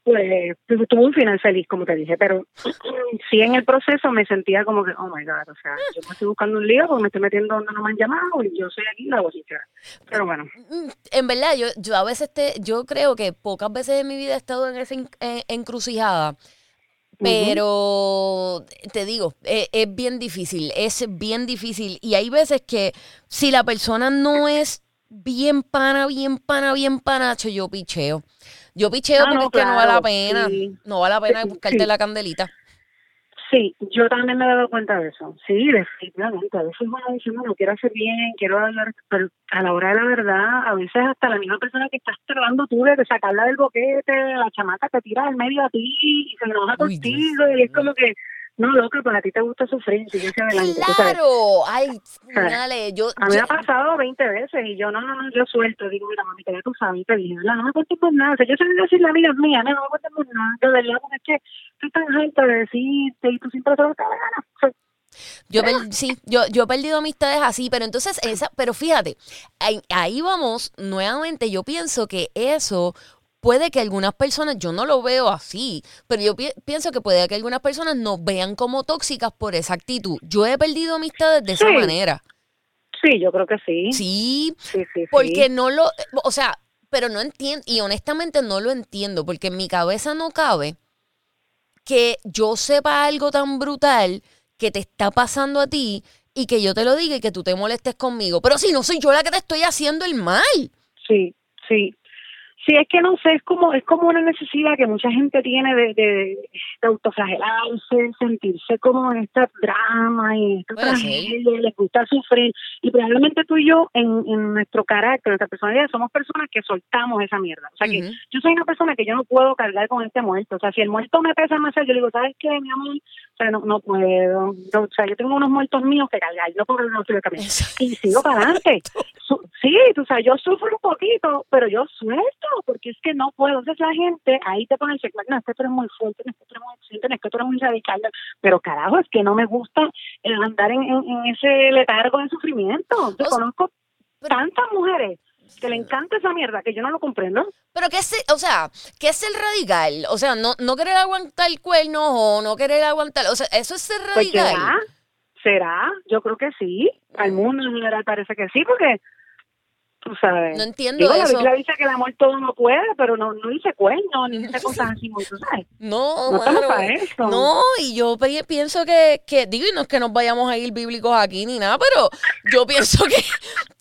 Pues, pues, tuvo un final feliz, como te dije, pero sí en el proceso me sentía como que, oh my God, o sea, yo me estoy buscando un lío porque me estoy metiendo donde no me han llamado y yo soy aquí la bochinchera. Pero bueno, Mm, En verdad, yo, yo a veces te, yo creo que pocas veces en mi vida he estado en esa en- en- encrucijada. Pero te digo, e- es, bien difícil, es bien difícil. Y hay veces que si la persona no es bien pana, bien pana, bien panacho, yo picheo. Yo picheo Ah, porque no, es que no vale la pena. sí. No vale la pena buscarte la candelita. Sí, yo también me he dado cuenta de eso. Sí, definitivamente. A veces uno dice, no, quiero hacer bien, quiero hablar, pero a la hora de la verdad, a veces hasta la misma persona que estás tratando tú de sacarla del boquete, la chamaca te tira al medio a ti y se enoja Uy, contigo y es como que, no, loca, pues a ti te gusta sufrir, sigue hacia adelante. tú. ¡Claro! Ay, dale, yo... A mí me ha pasado 20 veces y yo, no, no, no, yo suelto. Digo, mira, mami, ya tú sabes, te dije, "¿verdad? no me cuentes por nada. O sea, yo sé decir la vida es mía, no, no me cuentes por nada. De verdad, porque es que estoy tan alta de decirte y tú siempre lo que te da la gana. O sea, Yo per- sí, yo, yo he perdido amistades así, pero entonces esa, pero fíjate, ahí, ahí vamos, nuevamente, yo pienso que eso puede que algunas personas, yo no lo veo así, pero yo pi- pienso que puede que algunas personas nos vean como tóxicas por esa actitud. Yo he perdido amistades de esa manera. Sí, yo creo que sí. Sí, Sí, sí, sí. porque no lo, o sea, pero no entiendo, y honestamente no lo entiendo, porque en mi cabeza no cabe que yo sepa algo tan brutal que te está pasando a ti y que yo te lo diga y que tú te molestes conmigo. Pero si no soy yo la que te estoy haciendo el mal. Sí, sí. Sí, es que no sé, es como es como una necesidad que mucha gente tiene de, de, de autoflagelarse, sentirse como en esta drama y esta tragedia, les gusta sufrir. Y probablemente tú y yo, en, en nuestro carácter, nuestra personalidad, somos personas que soltamos esa mierda. O sea, que yo soy una persona que yo no puedo cargar con este muerto. O sea, si el muerto me pesa más, yo le digo, ¿sabes qué, mi amor? O sea, no, no puedo. No, o sea, yo tengo unos muertos míos que cargar, no puedo no estoy camino. Y sigo para adelante. Sí, tú sabes, yo sufro un poquito, pero yo suelto, porque es que no puedo. Entonces la gente ahí te pone el check, no, es que tú eres muy fuerte, no es que tú eres muy exigente, no es que tú eres muy radical. Pero carajo, es que no me gusta eh, andar en, en- en ese letargo de sufrimiento. Yo O sea, conozco pero- tantas mujeres que le encanta esa mierda que yo no lo comprendo. Pero que es, o sea, que es el radical. O sea, no, no querer aguantar cuernos o no querer aguantar. O sea, eso es ser Pues radical. será, será, yo creo que sí. Al mundo en general parece que sí, porque tú sabes. No entiendo Digo, la eso. Biblia dice que el amor todo no puede, pero no, no dice cuerno, ni dice cosas así, tú sabes. No, No mano. para eso. No, y yo pi- pienso que, que, digo, y no es que nos vayamos a ir bíblicos aquí ni nada, pero yo pienso que,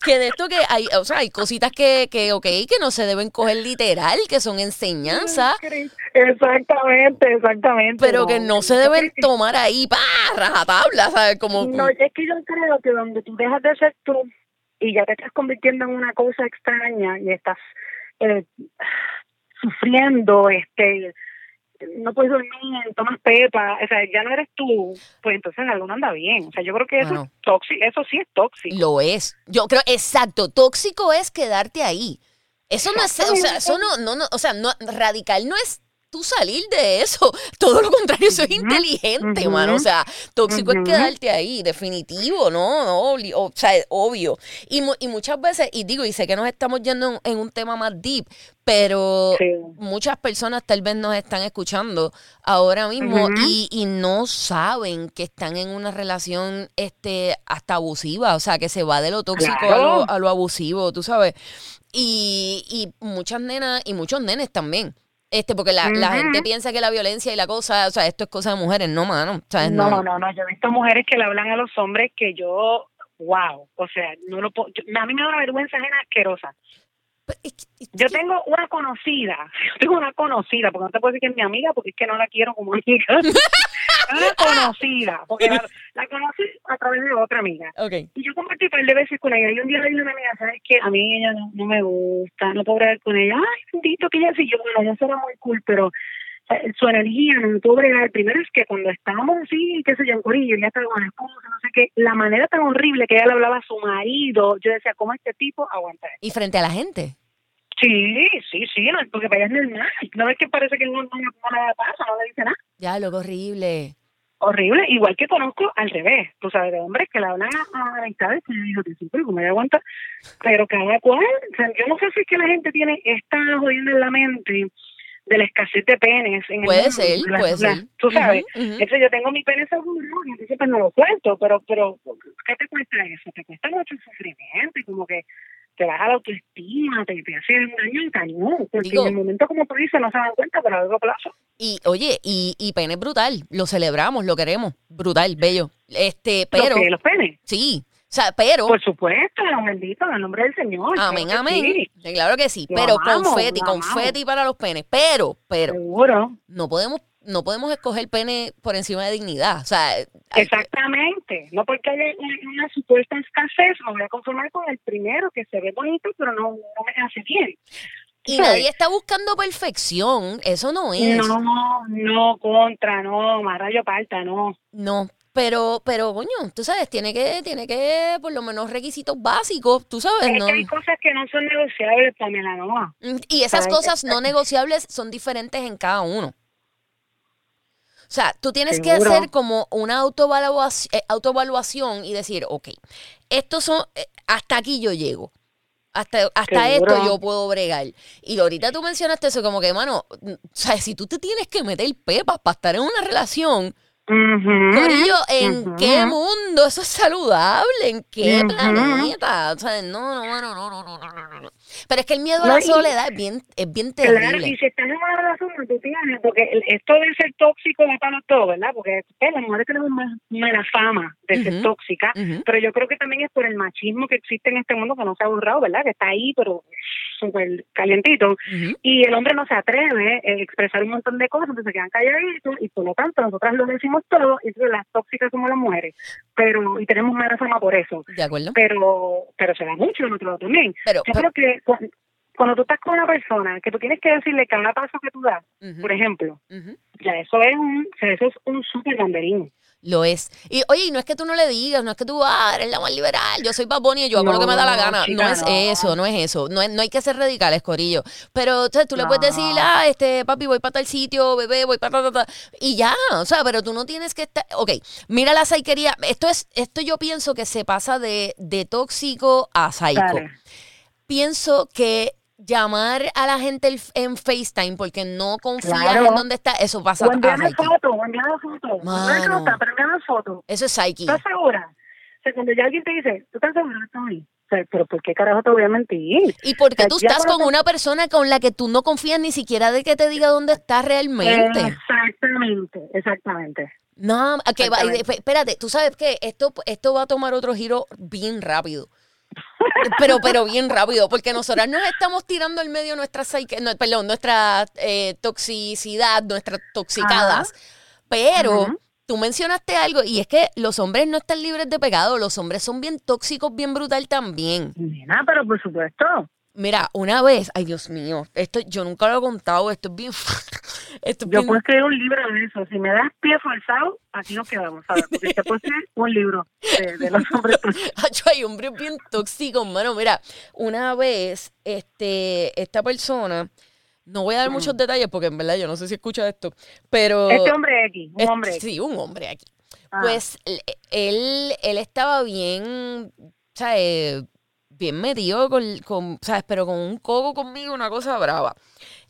que de esto que hay, o sea, hay cositas que, que, ok, que no se deben coger literal, que son enseñanzas, Exactamente, exactamente. pero que no se deben tomar ahí, pa, rajatabla, ¿sabes? Como, No, es que yo creo que donde tú dejas de ser tú y ya te estás convirtiendo en una cosa extraña y estás eh, sufriendo, este no puedes dormir, tomas pepa, o sea, ya no eres tú, pues entonces algo no anda bien. O sea, yo creo que eso Bueno. es tóxico, eso sí es tóxico. lo es. Yo creo, exacto, tóxico es quedarte ahí. Eso no es, o sea, eso no, no, no, o sea, no, radical no es tú salir de eso. Todo lo contrario, eso es inteligente, mano. O sea, tóxico es quedarte ahí, definitivo, ¿no? no o, sea, obvio. Y, mu- y muchas veces, y digo, y sé que nos estamos yendo en, en un tema más deep, pero Sí. muchas personas tal vez nos están escuchando ahora mismo y, y no saben que están en una relación este hasta abusiva, o sea, que se va de lo tóxico a, lo, a lo abusivo, tú sabes. Y, y muchas nenas y muchos nenes también. Este, porque la, la gente piensa que la violencia y la cosa, o sea, esto es cosa de mujeres, no, mano. ¿sabes? No, no, no. Yo he visto mujeres que le hablan a los hombres que yo, wow. O sea, no lo puedo. yo- a mí me da una vergüenza ajena asquerosa. Yo tengo una conocida, yo tengo una conocida, porque no te puedo decir que es mi amiga, porque es que no la quiero como amiga. una conocida, porque la, la conocí a través de otra amiga. Y yo compartí un par de veces con ella. Y un día le dije a una amiga, ¿sabes qué? A mí ella no, no me gusta, no puedo bregar con ella. Ay, bendito que ella sí. Yo, bueno, eso era muy cool, pero su energía no puedo bregar. Primero es que cuando estábamos así, qué sé yo, en Corillo, ya estaba con esposa, no sé qué, la manera tan horrible que ella le hablaba a su marido, yo decía, ¿cómo este tipo aguanta esto? Y frente a la gente. Sí, sí, sí, no, porque para ella es normal. No es que parece que no, no, no le pasa, no le dice nada. Ya, lo horrible. Horrible, igual que conozco al revés, tú sabes, de hombres que le hablan a, amistades que yo digo que sí, pero como ella aguanta, pero cada cual, o sea, yo no sé si es que la gente tiene esta jodiendo en la mente de la escasez de penes. En el Puede ser, la- puede la- ser. Tú sabes, ujú. entonces yo tengo mi pene seguro y entonces pues no lo cuento, pero, pero, ¿qué te cuesta eso? Te cuesta mucho sufrimiento y como que te baja la autoestima, te, te hace un daño cañón, porque Digo- en el momento como tú dices no se dan cuenta, pero a largo plazo. Y oye, y, y pene brutal, lo celebramos, lo queremos, brutal, bello. Este, Los pero, que- los penes. sí, o sea, pero, Por supuesto, bendito, en el nombre del Señor. amén, claro amén, sí, Sí, claro que sí, Lo pero amamos, confeti, confeti para los penes, pero, pero, Seguro. no podemos, no podemos escoger pene por encima de dignidad, o sea, hay- Exactamente. No porque haya una, una supuesta escasez, me voy a conformar con el primero que se ve bonito, pero no, no me hace bien. y ¿sabes? nadie está buscando perfección, eso no es, No, no, contra, no, más rayo parta, no. no, pero, pero, coño, tú sabes, tiene que, tiene que, por lo menos requisitos básicos, tú sabes, Es ¿no? que hay cosas que no son negociables, Pamela, no. Mm, Y esas cosas no exacto. negociables son diferentes en cada uno. O sea, tú tienes que hacer como una autoevaluación, eh, autoevaluación y decir, ok, estos son, eh, hasta aquí yo llego. Hasta, hasta esto yo puedo bregar. Y ahorita tú mencionaste eso como que, mano, mm, o sea, si tú te tienes que meter pepas para estar en una relación, Corillo, ¿en qué mundo eso es saludable? ¿En qué planeta? O sea, no, no, no, no, no, no, no, no. Pero es que el miedo a la y- soledad es bien, es bien Claro, terrible. y si estás en una relación no tú tienes, porque el- esto de ser tóxico va para todo, ¿verdad? Porque pues, las mujeres tenemos más mala fama de ser tóxica, pero yo creo que también es por el machismo que existe en este mundo que no se ha borrado, ¿verdad? Que está ahí, pero súper calientito. Y el hombre no se atreve a expresar un montón de cosas, entonces se quedan calladitos y por lo tanto nosotras lo decimos todo y las tóxicas somos las mujeres. Pero, y tenemos mala fama por eso. ¿De acuerdo? Pero, pero se da mucho en otro lado también. Pero, Yo pero- creo que cu- cuando tú estás con una persona que tú tienes que decirle cada paso que tú das, por ejemplo, ya eso es un, o sea, eso es un súper banderín. Lo es. Y oye, y no es que tú no le digas, no es que tú, ah, eres la más liberal, yo soy Bad Bunny y yo hago lo que me da la gana. chica, no es no. eso, no es eso. No, es- no hay que ser radicales, Corillo. Pero o sea, tú le puedes decir, ah, este, papi, voy para tal sitio, bebé, voy para ta, ta, ta", Y ya, o sea, pero tú no tienes que estar. Ok, mira la saiquería. Esto es, esto yo pienso que se pasa de, de tóxico a psycho. Dale. Pienso que llamar a la gente el- en FaceTime porque no confías Claro. en dónde está, eso pasa O psycho. foto, o envíame foto. No Mano. me gusta, pero envíame foto. Eso es psyche. ¿Estás segura? O sea, cuando ya alguien te dice, ¿tú estás segura ahí? O sea, pero ¿por qué carajo te voy a mentir? Y porque O sea, tú estás con una persona con la que tú no confías ni siquiera de que te diga dónde estás realmente. Exactamente, exactamente. No, que espérate, tú sabes que esto, esto va a tomar otro giro bien rápido. Pero, pero bien rápido, porque nosotras nos estamos tirando al medio nuestra no, perdón, nuestra eh, toxicidad, nuestras toxicadas. Pero Ajá. tú mencionaste algo, y es que los hombres no están libres de pecado, los hombres son bien tóxicos, bien brutal también. Nena, pero por supuesto. Mira, una vez, ay Dios mío, esto yo nunca lo he contado, esto es bien, esto es Yo bien- puedo escribir un libro de eso. Si me das pie forzado, aquí nos quedamos, ¿sabes? Porque te puedo escribir un libro de, de los hombres tóxicos. Hay hombres bien tóxicos, mano. Mira, una vez, este, esta persona, No voy a dar muchos detalles porque en verdad yo no sé si escucha esto, pero... Este hombre X, un hombre. Sí, un hombre aquí. Ah. Pues él, él estaba bien, ¿sabes? Bien metido con, con, ¿sabes? Pero con un coco conmigo, una cosa brava.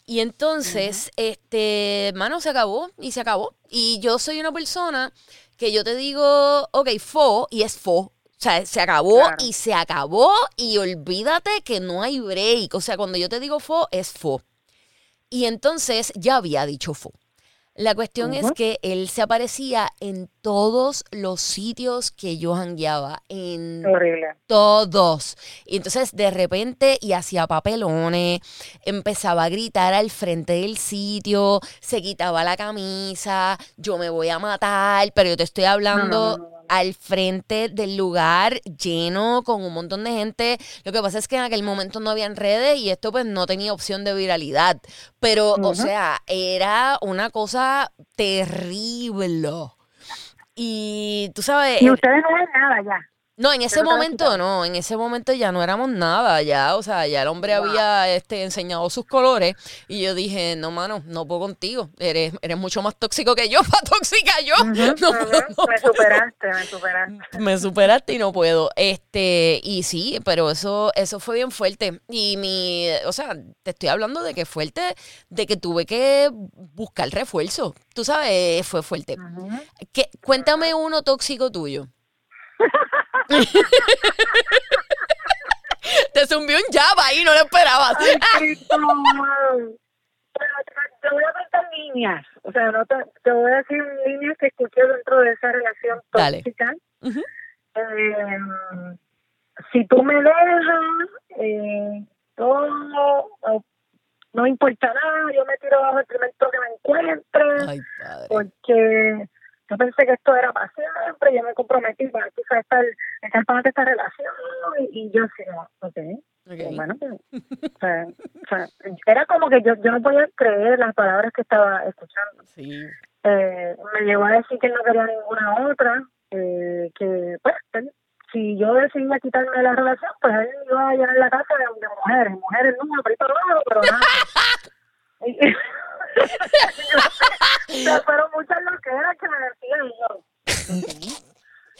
Y entonces, este, mano, se acabó y se acabó. Y yo soy una persona que yo te digo, ok, fo, y es fo. O sea, se acabó Claro. y se acabó y olvídate que no hay break. O sea, cuando yo te digo fo, es fo. Y entonces ya había dicho fo. La cuestión es que él se aparecía en todos los sitios que yo jangueaba, en Horrible. todos. Y entonces de repente y hacía papelones, empezaba a gritar al frente del sitio, se quitaba la camisa, yo me voy a matar, pero yo te estoy hablando no, no, no. Al frente del lugar lleno con un montón de gente. Lo que pasa es que en aquel momento no habían redes y esto pues no tenía opción de viralidad. Pero, o sea, era una cosa terrible. Y tú sabes, Y ustedes no ven nada ya. No, en ese momento no, en ese momento ya no éramos nada, ya, o sea, ya el hombre Wow. había este, enseñado sus colores y yo dije, no, mano, no puedo contigo, eres, eres mucho más tóxico que yo, más tóxica yo, no puedo, no me puedo. superaste, me superaste. Me superaste y no puedo. Este, y sí, pero eso, eso fue bien fuerte. Y mi, o sea, te estoy hablando de que fuerte, de que tuve que buscar refuerzo. Tú sabes, fue fuerte. ¿Qué- cuéntame uno tóxico tuyo. Te zumbió un jab ahí, no lo esperabas. Ay, Cristo. Pero te, te voy a contar líneas. O sea, no te, te voy a decir líneas que escuché dentro de esa relación tóxica. Eh, si tú me dejas, eh, todo, eh, no importa nada, yo me tiro bajo el primer que me encuentre, Ay, padre. porque yo pensé que esto era para siempre, yo me comprometí para quizás estar, estar para esta relación, y, y yo sí, no, ok. Ok. Bueno, pues, o sea, o sea, era como que yo, yo no podía creer las palabras que estaba escuchando. Sí. Eh, me llegó a decir que no quería ninguna otra, eh, que pues él- si yo decidía quitarme de la relación, pues él iba a llenar la casa de, de mujeres, mujeres no, pero nada. Y- o sea, fueron muchas loqueras que me decían yo.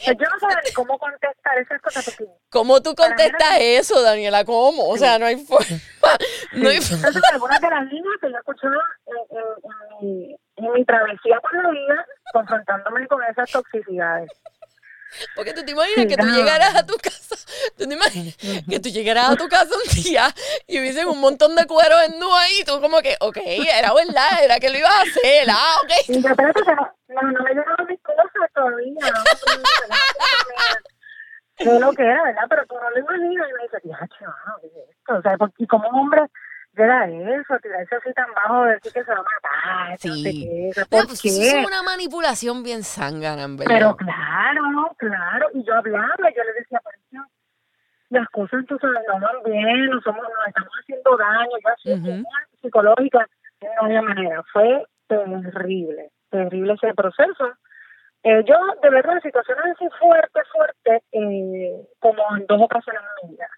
Yo no sabía ni cómo contestar esas cosas porque ¿Cómo tú mí era contestas eso, Daniela? ¿Cómo? O sea, no hay forma. No hay forma. Entonces, algunas de las líneas que yo escuchaba en, en, en mi, en mi travesía por la vida, confrontándome con esas toxicidades. Porque tú te imaginas que tú no. llegaras a tu casa, tú te imaginas que tú llegaras a tu casa un día y hubiesen un montón de cuero en nu ahí y tú como que, ok, era verdad, era que lo ibas a hacer, ah, ok. Y yo, no, no, no me llegaron mis cosas todavía. No, no, lo que era, ¿verdad? Pero tú no lo imaginas. Y me dice, ya, chaval, ¿qué es esto? O sea, ¿por- ¿y como un hombre llega a eso? Tirarse así tan bajo, decir que se va a matar, que no sé Sí. qué, que No, ¿por pues qué? eso es una manipulación bien zángana, en verdad. Pero claro, claro. Y yo hablaba, yo le decía, las cosas tú sabes, no van bien, no somos, nos estamos haciendo daño, yo así, psicológica, no había manera. Fue terrible, terrible ese proceso. Eh, yo, de verdad, situaciones así fuertes, fuertes, eh, como en dos ocasiones en mi vida,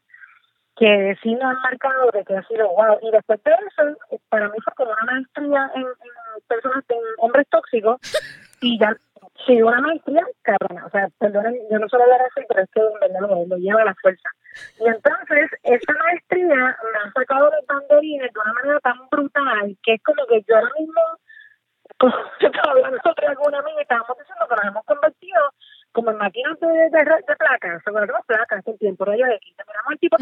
que sí me han marcado de que ha sido wow. Y después de eso, para mí fue como una maestría en, personas, en hombres tóxicos, y ya, sí, una maestría, cabrona. O sea, perdonen, yo no suelo hablar así, pero es que en lo, lo lleva a la fuerza. Y entonces, esa maestría me ha sacado de banderines de una manera tan brutal que es como que yo ahora mismo, como yo estaba hablando con alguna amiga y estábamos diciendo que nos hemos convertido como en máquinas de, de, se guardamos placas un tiempo, rayos X, te miramos al tipo,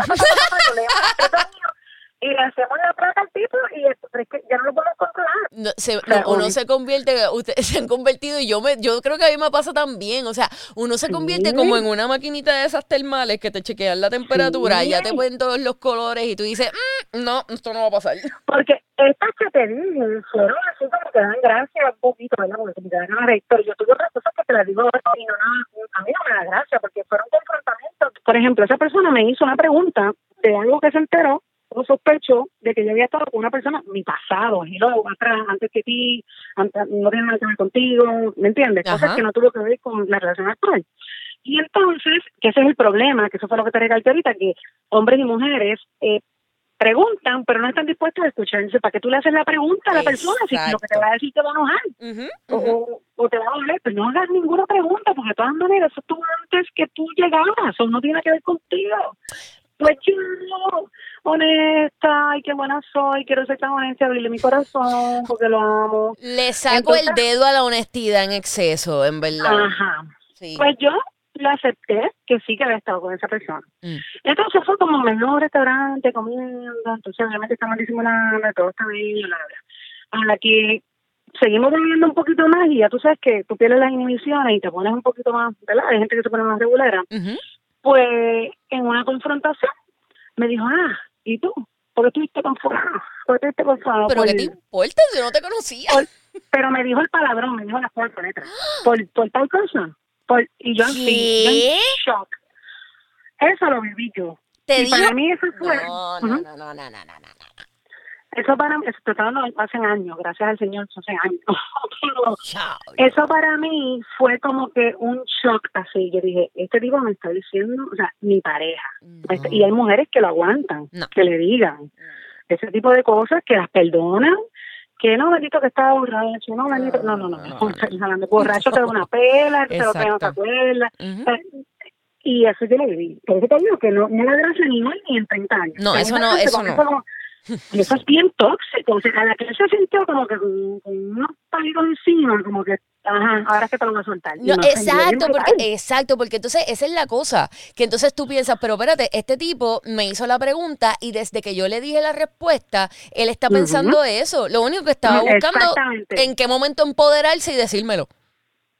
y le y hacemos la placa al tipo y esto, es que ya no lo podemos controlar. No, se- sea, no, uno se convierte, ustedes se han convertido y yo me, yo creo que a mí me pasa también, o sea, uno se convierte Sí. como en una maquinita de esas termales que te chequean la temperatura, Sí. ya te ponen todos los colores y tú dices, "Mm, no, esto no va a pasar. Porque estas que te dije fueron así como que dan gracia un poquito, ¿verdad? Porque te dan. Pero yo tuve otras cosas que te las digo y no, nada, a mí no me da gracia porque fueron confrontamientos. Por ejemplo, esa persona me hizo una pregunta de algo que se enteró o sospechó de que yo había estado con una persona, mi pasado, y luego atrás, antes que ti, antes, no tiene nada que ver contigo, ¿me entiendes? Ajá. Cosas que no tuvo que ver con la relación actual. Y entonces, que ese es el problema, que eso fue lo que te recalqué ahorita, que hombres y mujeres eh, preguntan, pero no están dispuestos a escuchar. Entonces, ¿para qué tú le haces la pregunta a la persona si lo que te va a decir te va a enojar? O, o- o te va a doler, pero no hagas ninguna pregunta, porque de todas maneras eso estuvo antes que tú llegabas, eso no tiene que ver contigo. Pues yo, honesta, ay, qué buena soy, quiero ser tan honesta, abrirle mi corazón, porque lo amo. Le saco el dedo a la honestidad en exceso, en verdad. Ajá. Sí. Pues yo le acepté que sí que había estado con esa persona. Mm. Entonces fue como medio restaurante, comiendo, entonces obviamente estamos disimulando, todo está bien, la verdad. A la que seguimos bebiendo un poquito más y ya tú sabes que tú pierdes las inhibiciones y te pones un poquito más, ¿verdad? Hay gente que se pone más regular. Ujú. Pues en una confrontación me dijo, ah, ¿y tú? ¿Por qué estuviste con fulano? ¿Por qué estuviste con fulano? Pero Por- ¿qué te importa? Yo no te conocía. por- pero me dijo el palabrón, me dijo las cuatro letras. Por, por tal cosa. Por, y yo en fin, yo en shock. Eso lo viví yo. Te y para mí eso fue. No, no, no, no, no, no, no, no. Eso para mí, esto está hablando hace años, gracias al Señor, hace años. Eso para mí fue como que un shock así. Yo dije, este tipo me está diciendo, o sea, mi pareja. No. Este- Y hay mujeres que lo aguantan, No. que le digan ese tipo de cosas, que las perdonan. Que no, bendito que estaba borracho, no, bendito, no, no, no, no, estamos hablando, borracho te da una pela, te lo que no te acuerdas, y eso yo lo viví. Por eso te digo que no, no la gracia ni hoy ni en 30 años. No, eso no, eso como- no. Y eso es bien tóxico. O sea, la que él se sintió como que unos palitos encima, como que, ajá, ahora es que te lo voy a soltar. No, exacto, porque, exacto, porque entonces esa es la cosa, que entonces tú piensas, pero espérate, este tipo me hizo la pregunta y desde que yo le dije la respuesta, él está pensando eso. Lo único que estaba buscando en qué momento empoderarse y decírmelo.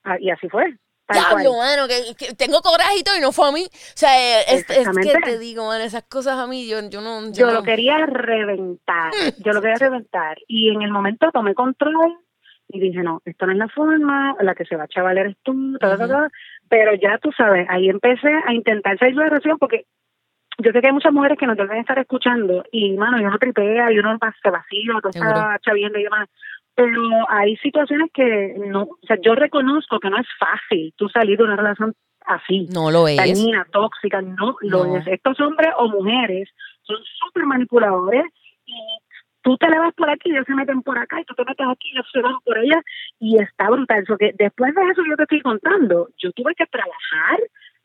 Ah, y así fue. Diablo, mano, que, que tengo coraje y no fue a mí. O sea, es, es que te digo, mano, esas cosas a mí, yo, yo no... Yo, Yo no- lo quería reventar, yo lo quería reventar. Y en el momento tomé control y dije, no, esto no es la forma, la que se va a chaval eres tú, ta, ta, ta, pero ya tú sabes, ahí empecé a intentar salir de la relación porque yo sé que hay muchas mujeres que nos deben estar escuchando y, mano, y uno tripea y uno se vacía, todo está chaviendo y demás. Pero hay situaciones que no, o sea, yo reconozco que no es fácil tú salir de una relación así No lo es. dañina, tóxica, no lo No. es. Estos hombres o mujeres son súper manipuladores y tú te le vas por aquí, ellos se meten por acá y tú te metes aquí, ellos se van por allá y está brutal. Que después de eso yo te estoy contando, yo tuve que trabajar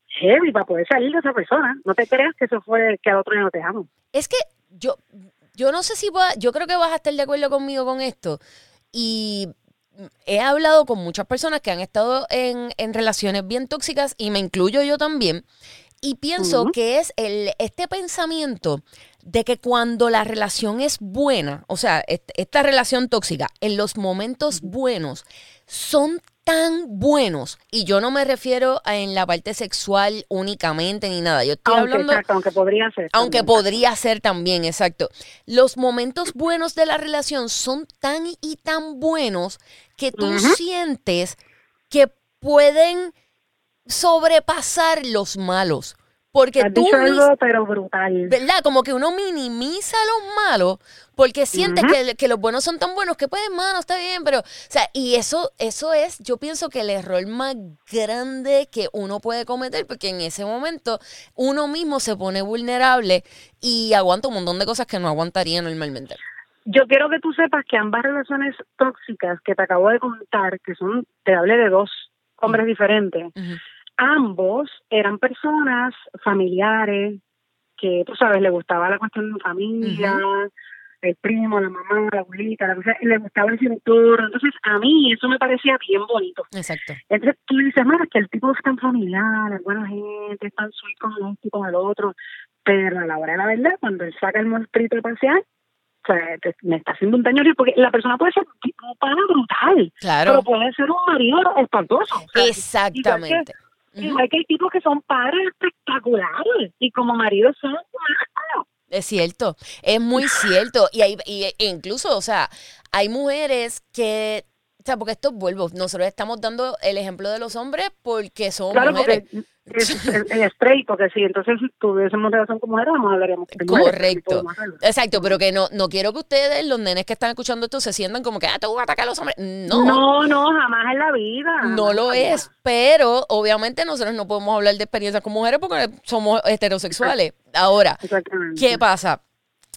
heavy para poder salir de esa persona. No te creas que eso fue que al otro día no te amo. Es que yo, yo no sé si va, yo creo que vas a estar de acuerdo conmigo con esto. Y he hablado con muchas personas que han estado en, en relaciones bien tóxicas y me incluyo yo también. Y pienso que es el, este pensamiento de que cuando la relación es buena, o sea, est- esta relación tóxica, en los momentos buenos, son tan buenos. Y yo no me refiero a en la parte sexual únicamente ni nada. Yo estoy Aunque, hablando exacto, aunque podría ser. aunque también. podría ser también, exacto. Los momentos buenos de la relación son tan y tan buenos que tú sientes que pueden sobrepasar los malos. Porque Has tú, dicho algo, pero brutal. ¿verdad? Como que uno minimiza los malos porque sientes que, que los buenos son tan buenos que pues, hermano, está bien, pero, o sea, y eso, eso es, yo pienso que el error más grande que uno puede cometer, porque en ese momento uno mismo se pone vulnerable y aguanta un montón de cosas que no aguantaría normalmente. Yo quiero que tú sepas que ambas relaciones tóxicas que te acabo de contar, que son, te hablé de dos hombres diferentes. Ambos eran personas familiares que, tú sabes, le gustaba la cuestión de familia, el primo, la mamá, la abuelita, la cosa, le gustaba ese entorno. Entonces, a mí eso me parecía bien bonito. Exacto. Entonces tú dices, mira, que el tipo es tan familiar, es buena gente, es tan sweet con uno y con el otro, pero a la hora de la verdad, cuando él saca el monstruito de pasear, o sea, te- me está haciendo un daño porque la persona puede ser un tipo un pana brutal, Claro. pero puede ser un marido espantoso. o sea, Exactamente. Ujú. Igual que hay tipos que son padres espectaculares y como maridos son. Es cierto, es muy cierto. Y, hay, y incluso, o sea, hay mujeres que, o sea, porque esto vuelvo, nosotros estamos dando el ejemplo de los hombres porque son Claro, mujeres. porque es, es, es straight, porque si entonces tuviésemos relación con mujeres, no hablaríamos de Correcto. Exacto, pero que no, no quiero que ustedes, los nenes que están escuchando esto, se sientan como que, ah, te voy a atacar a los hombres. No, No, no, jamás en la vida. no lo es. Pero obviamente nosotros no podemos hablar de experiencias con mujeres porque somos heterosexuales. Ahora. ¿qué pasa?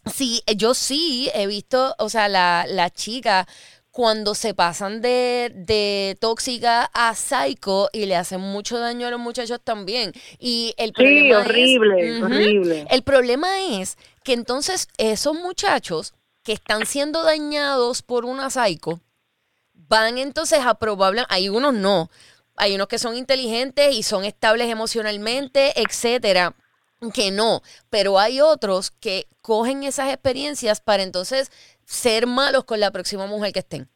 Sí, yo sí he visto, o sea, la, la chica cuando se pasan de, de tóxica a psycho y le hacen mucho daño a los muchachos también. Y el Sí, problema horrible, es, horrible. El problema es que entonces esos muchachos que están siendo dañados por una psycho van entonces a probable, hay unos no, hay unos que son inteligentes y son estables emocionalmente, etcétera, que no, pero hay otros que cogen esas experiencias para entonces ser malos con la próxima mujer que estén.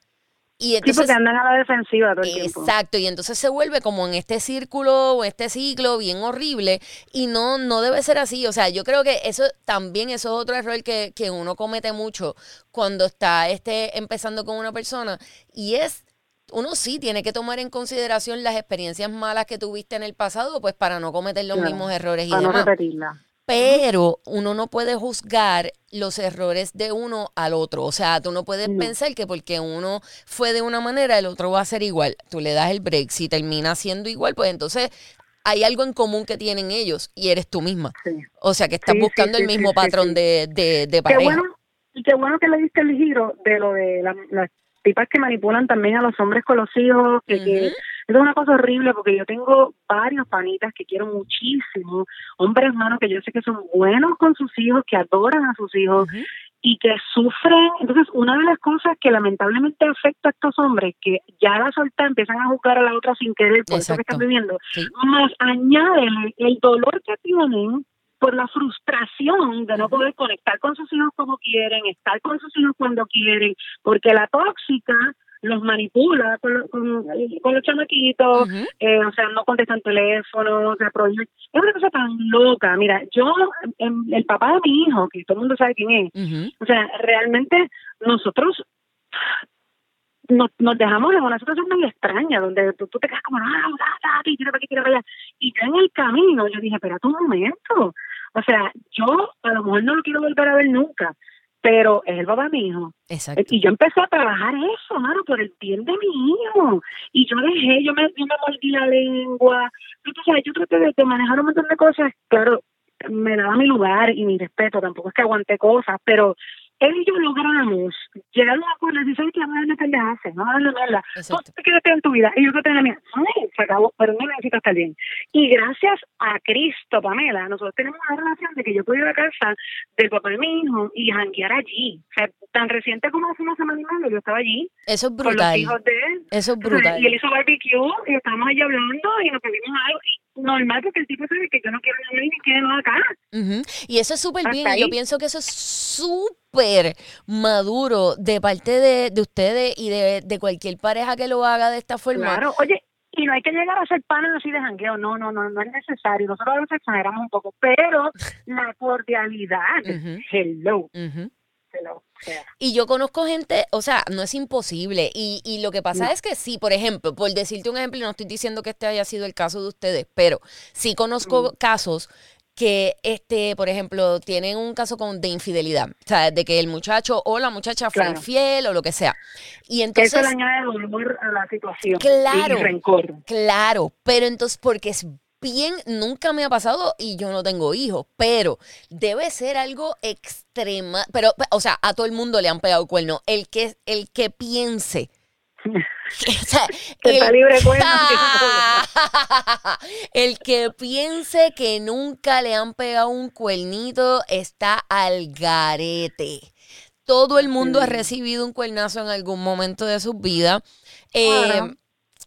Y Sí, entonces porque andan a la defensiva todo el tiempo. Exacto, y entonces se vuelve como en este círculo o este ciclo bien horrible y no, no debe ser así. O sea, yo creo que eso también eso es otro error que, que uno comete mucho cuando está este, empezando con una persona y es, uno sí tiene que tomar en consideración las experiencias malas que tuviste en el pasado pues para no cometer los Claro, mismos errores y Para no repetirla. Pero uno no puede juzgar los errores de uno al otro. O sea, tú no puedes No. pensar que porque uno fue de una manera, el otro va a ser igual. Tú le das el break. Si termina siendo igual, pues entonces hay algo en común que tienen ellos y eres tú misma. Sí. O sea, que estás Sí, buscando sí, el mismo patrón. De, de, de Qué pareja. bueno, y qué bueno que le diste el giro de lo de la- las tipas que manipulan también a los hombres con los hijos, que. Eso es una cosa horrible porque yo tengo varios panitas que quiero muchísimo, hombres hermanos que yo sé que son buenos con sus hijos, que adoran a sus hijos y que sufren. Entonces, una de las cosas que lamentablemente afecta a estos hombres que ya a la soltar empiezan a juzgar a la otra sin querer por eso que están viviendo, Sí. más añaden el dolor que tienen por la frustración de no poder conectar con sus hijos como quieren, estar con sus hijos cuando quieren, porque la tóxica los manipula con, lo- con, con los chamaquitos, eh, o sea, no contestan teléfono, o sea. Es una cosa tan loca. Mira, yo, em, el papá de mi hijo, que todo el mundo sabe quién es, o sea, realmente nosotros nos, nos dejamos en una situación muy extraña, donde tú, tú te quedas como, ah, ah, ah, tira para aquí, tira para allá. Y yo en el camino, yo dije, espérate un momento. O sea, yo a lo mejor no lo quiero volver a ver nunca, pero es el papá de mi hijo. Exacto. Y yo empecé a trabajar eso, mano, por el bien de mi hijo. Y yo dejé, yo me, yo me mordí la lengua. Tú sabes, yo traté de, de manejar un montón de cosas. Claro, me daba mi lugar y mi respeto. Tampoco es que aguanté cosas, pero él y yo logramos llegar a un acuerdo y decir, ¿sabes qué? Vamos a pendejadas, no a darle mierda. Tú Exacto. te quedaste en tu vida y yo que tengo en la mía. Ay, se acabó, pero no necesito estar bien. Y gracias a Cristo, Pamela, nosotros tenemos una relación de que yo puedo ir a casa del papá de mi hijo y janguear allí. O sea, tan reciente como hace una semana y media, yo estaba allí Eso es con los brutal. hijos de él. Eso es brutal. Y él hizo barbecue y estábamos allí hablando y nos pedimos algo. Y normal, porque el tipo sabe que yo no quiero ir ni quiere nada acá. Y eso es súper bien. y Yo ahí. pienso que eso es súper maduro de parte de, de ustedes y de, de cualquier pareja que lo haga de esta forma. Claro, oye, y no hay que llegar a ser panas así de jangueo, no, no, no, no es necesario. Nosotros a veces exageramos un poco, pero la cordialidad, hello, Ujú. hello. Sea, Y yo conozco gente, o sea, no es imposible. Y, y lo que pasa No. es que sí, por ejemplo, por decirte un ejemplo, no estoy diciendo que este haya sido el caso de ustedes, pero sí conozco casos que, este, por ejemplo, tienen un caso con, de infidelidad. O sea, de que el muchacho o la muchacha fue Claro. infiel o lo que sea. Y entonces... eso le añade dolor a la situación. Claro. Y rencor. Claro, pero entonces, porque es bien, nunca me ha pasado y yo no tengo hijos, pero debe ser algo extrema, pero, o sea, a todo el mundo le han pegado cuerno. El que, el que piense. o sea, Que está libre de cuernos, el que piense que nunca le han pegado un cuernito está al garete. Todo el mundo ha recibido un cuernazo en algún momento de su vida. Eh, Claro.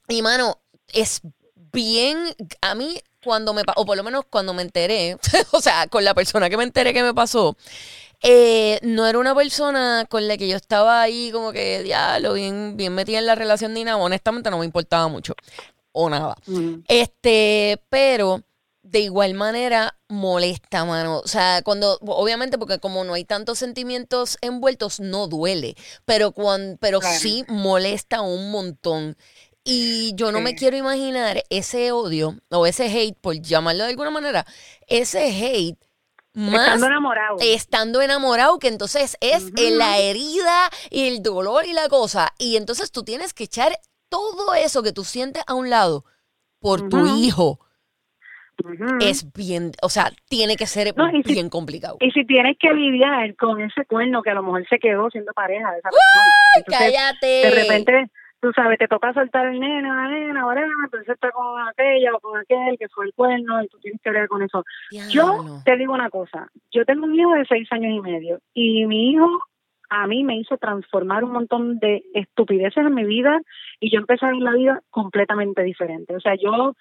y mano, es bien, a mí cuando me, o por lo menos cuando me enteré, o sea, con la persona que me enteré que me pasó, eh, no era una persona con la que yo estaba ahí como que, diablo, bien, bien metida en la relación ni nada, honestamente no me importaba mucho, o nada. Mm. Este, pero de igual manera molesta, mano. O sea, cuando, obviamente, porque como no hay tantos sentimientos envueltos, no duele. Pero cuando, pero Claro. sí molesta un montón. Y yo no me quiero imaginar ese odio o ese hate, por llamarlo de alguna manera, ese hate más Estando enamorado. estando enamorado, que entonces es en la herida y el dolor y la cosa. Y entonces tú tienes que echar todo eso que tú sientes a un lado por tu hijo. Es bien, o sea, tiene que ser No, y si- bien complicado. Y si tienes que lidiar con ese cuerno que a lo mejor se quedó siendo pareja de esa persona. Entonces, Cállate. de repente, tú sabes, te toca soltar el nene, la nena, whatever, entonces está con aquella o con aquel que fue el cuerno y tú tienes que ver con eso. Yo te digo una cosa, yo tengo un hijo de seis años y medio y mi hijo a mí me hizo transformar un montón de estupideces en mi vida y yo empecé a ver la vida completamente diferente. O sea, yo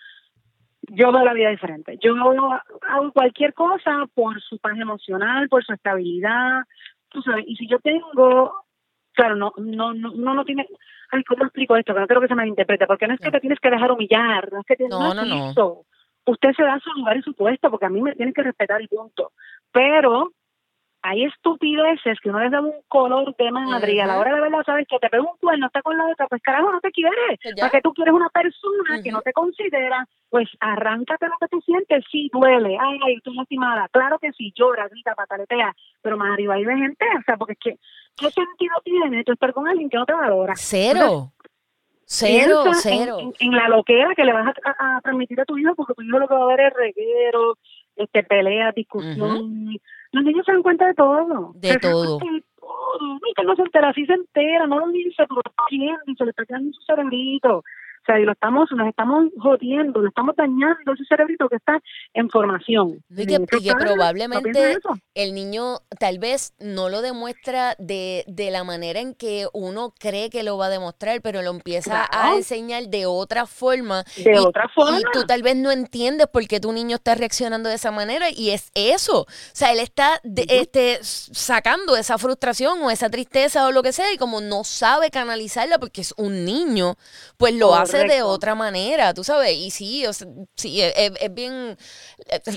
yo veo la vida diferente. Yo hago cualquier cosa por su paz emocional, por su estabilidad, tú sabes. Y si yo tengo, claro, no, no, no, no, no tiene. Ay, ¿cómo explico esto? Que no quiero que se me interprete, porque no es que te tienes que dejar humillar, no es que te, No, no, no. Usted se da su lugar y su puesto, porque a mí me tienen que respetar y punto. Pero hay estupideces que uno les da un color de madre y a la hora de verdad sabes que te pega un cuerno, está con la otra, pues carajo, no te quieres. Pues. Porque tú quieres una persona que no te considera, pues arráncate lo que tú sientes, sí duele, ay, estoy lastimada, claro que sí, llora, grita, pataletea, pero más arriba hay de gente, o sea, porque es que, ¿qué sentido tiene tú estar con alguien que no te valora? Cero. Cero, en- cero. En, en la loquera que le vas a, a- a transmitir a tu hijo, porque tu hijo lo que va a ver es reguero, este, pelea, discusión. Los niños se dan cuenta de todo. De Se todo. de todo. Que no se entera, sí se entera, no lo dice, pero y se le está quedando en su cerebrito. O sea, y lo estamos, nos estamos jodiendo, lo estamos dañando ese cerebrito que está en formación. Y que- y probablemente el niño tal vez no lo demuestra de, de la manera en que uno cree que lo va a demostrar, pero lo empieza a enseñar de otra forma. De y, otra forma. Y tú tal vez no entiendes por qué tu niño está reaccionando de esa manera y es eso. O sea, él está de- este, sacando esa frustración o esa tristeza o lo que sea y como no sabe canalizarla porque es un niño, pues lo hace de Correcto. otra manera, tú sabes. Y sí, o sea, sí, es, es- es bien...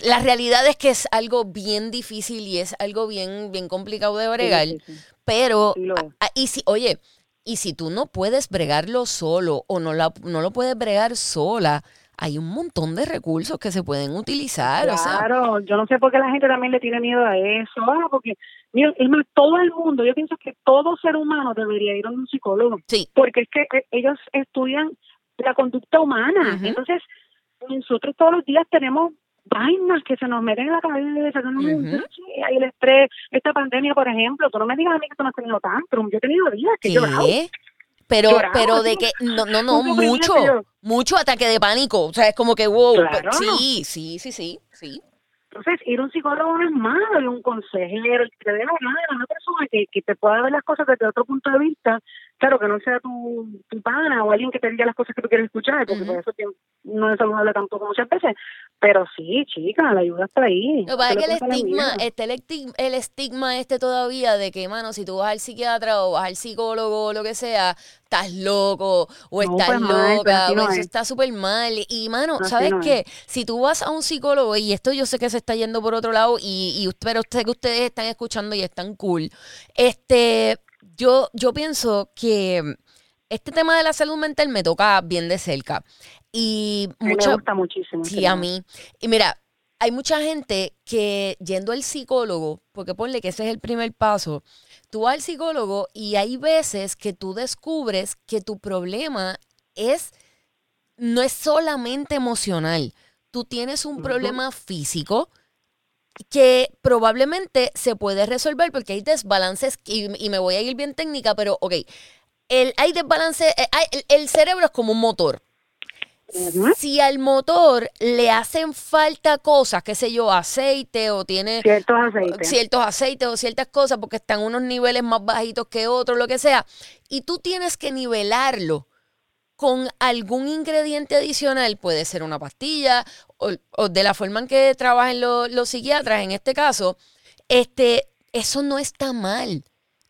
La realidad es que es algo bien difícil y es algo bien, bien complicado de bregar. Sí, sí, sí. Pero, a- y si, oye, y si tú no puedes bregarlo solo o no, la, no lo puedes bregar sola, hay un montón de recursos que se pueden utilizar. O sea, Claro, yo no sé por qué la gente también le tiene miedo a eso, ah, porque, mira, es más, todo el mundo, yo pienso que todo ser humano debería ir a un psicólogo, sí, porque es que eh, ellos estudian la conducta humana, entonces nosotros todos los días tenemos vainas que se nos meten en la cabeza, que no me Ujú. sí, hay el estrés, esta pandemia, por ejemplo, tú no me digas a mí que tú no has tenido tantrum, yo he tenido días que. ¿qué? Pero, Llorado, pero de que, no, no, no, mucho, yo. mucho ataque de pánico. O sea, es como que, wow, Claro. sí, sí, sí, sí, sí. Entonces, ir a un psicólogo no es malo, y un consejero, el que te dé la gana, una persona que, que te pueda ver las cosas desde otro punto de vista, claro, que no sea tu, tu pana o alguien que te diga las cosas que tú quieres escuchar, porque por eso no es saludable tampoco muchas veces, pero sí, chica, la ayuda está ahí. Lo que pasa es que el estigma, el, estig- el estigma este todavía de que, mano, si tú vas al psiquiatra o vas al psicólogo o lo que sea, estás loco o No, estás pues, loca así o eso es. está súper mal. Y, mano, ¿sabes es. qué? Si tú vas a un psicólogo, y esto yo sé que se está yendo por otro lado, y, y pero sé que ustedes están escuchando y están cool, este, yo, yo pienso que este tema de la salud mental me toca bien de cerca. Y me gusta muchísimo. Sí, a mí. Y mira, hay mucha gente que yendo al psicólogo, porque ponle que ese es el primer paso, tú vas al psicólogo y hay veces que tú descubres que tu problema es, no es solamente emocional, tú tienes un problema físico que probablemente se puede resolver porque hay desbalances, y, y me voy a ir bien técnica, pero ok, el, hay desbalance, eh, el- el cerebro es como un motor si al motor le hacen falta cosas, qué sé yo, aceite o tiene Ciertos aceites. ciertos aceites o ciertas cosas porque están unos niveles más bajitos que otros, lo que sea, y tú tienes que nivelarlo con algún ingrediente adicional, puede ser una pastilla o, o de la forma en que trabajan lo- los psiquiatras en este caso, este, eso no está mal.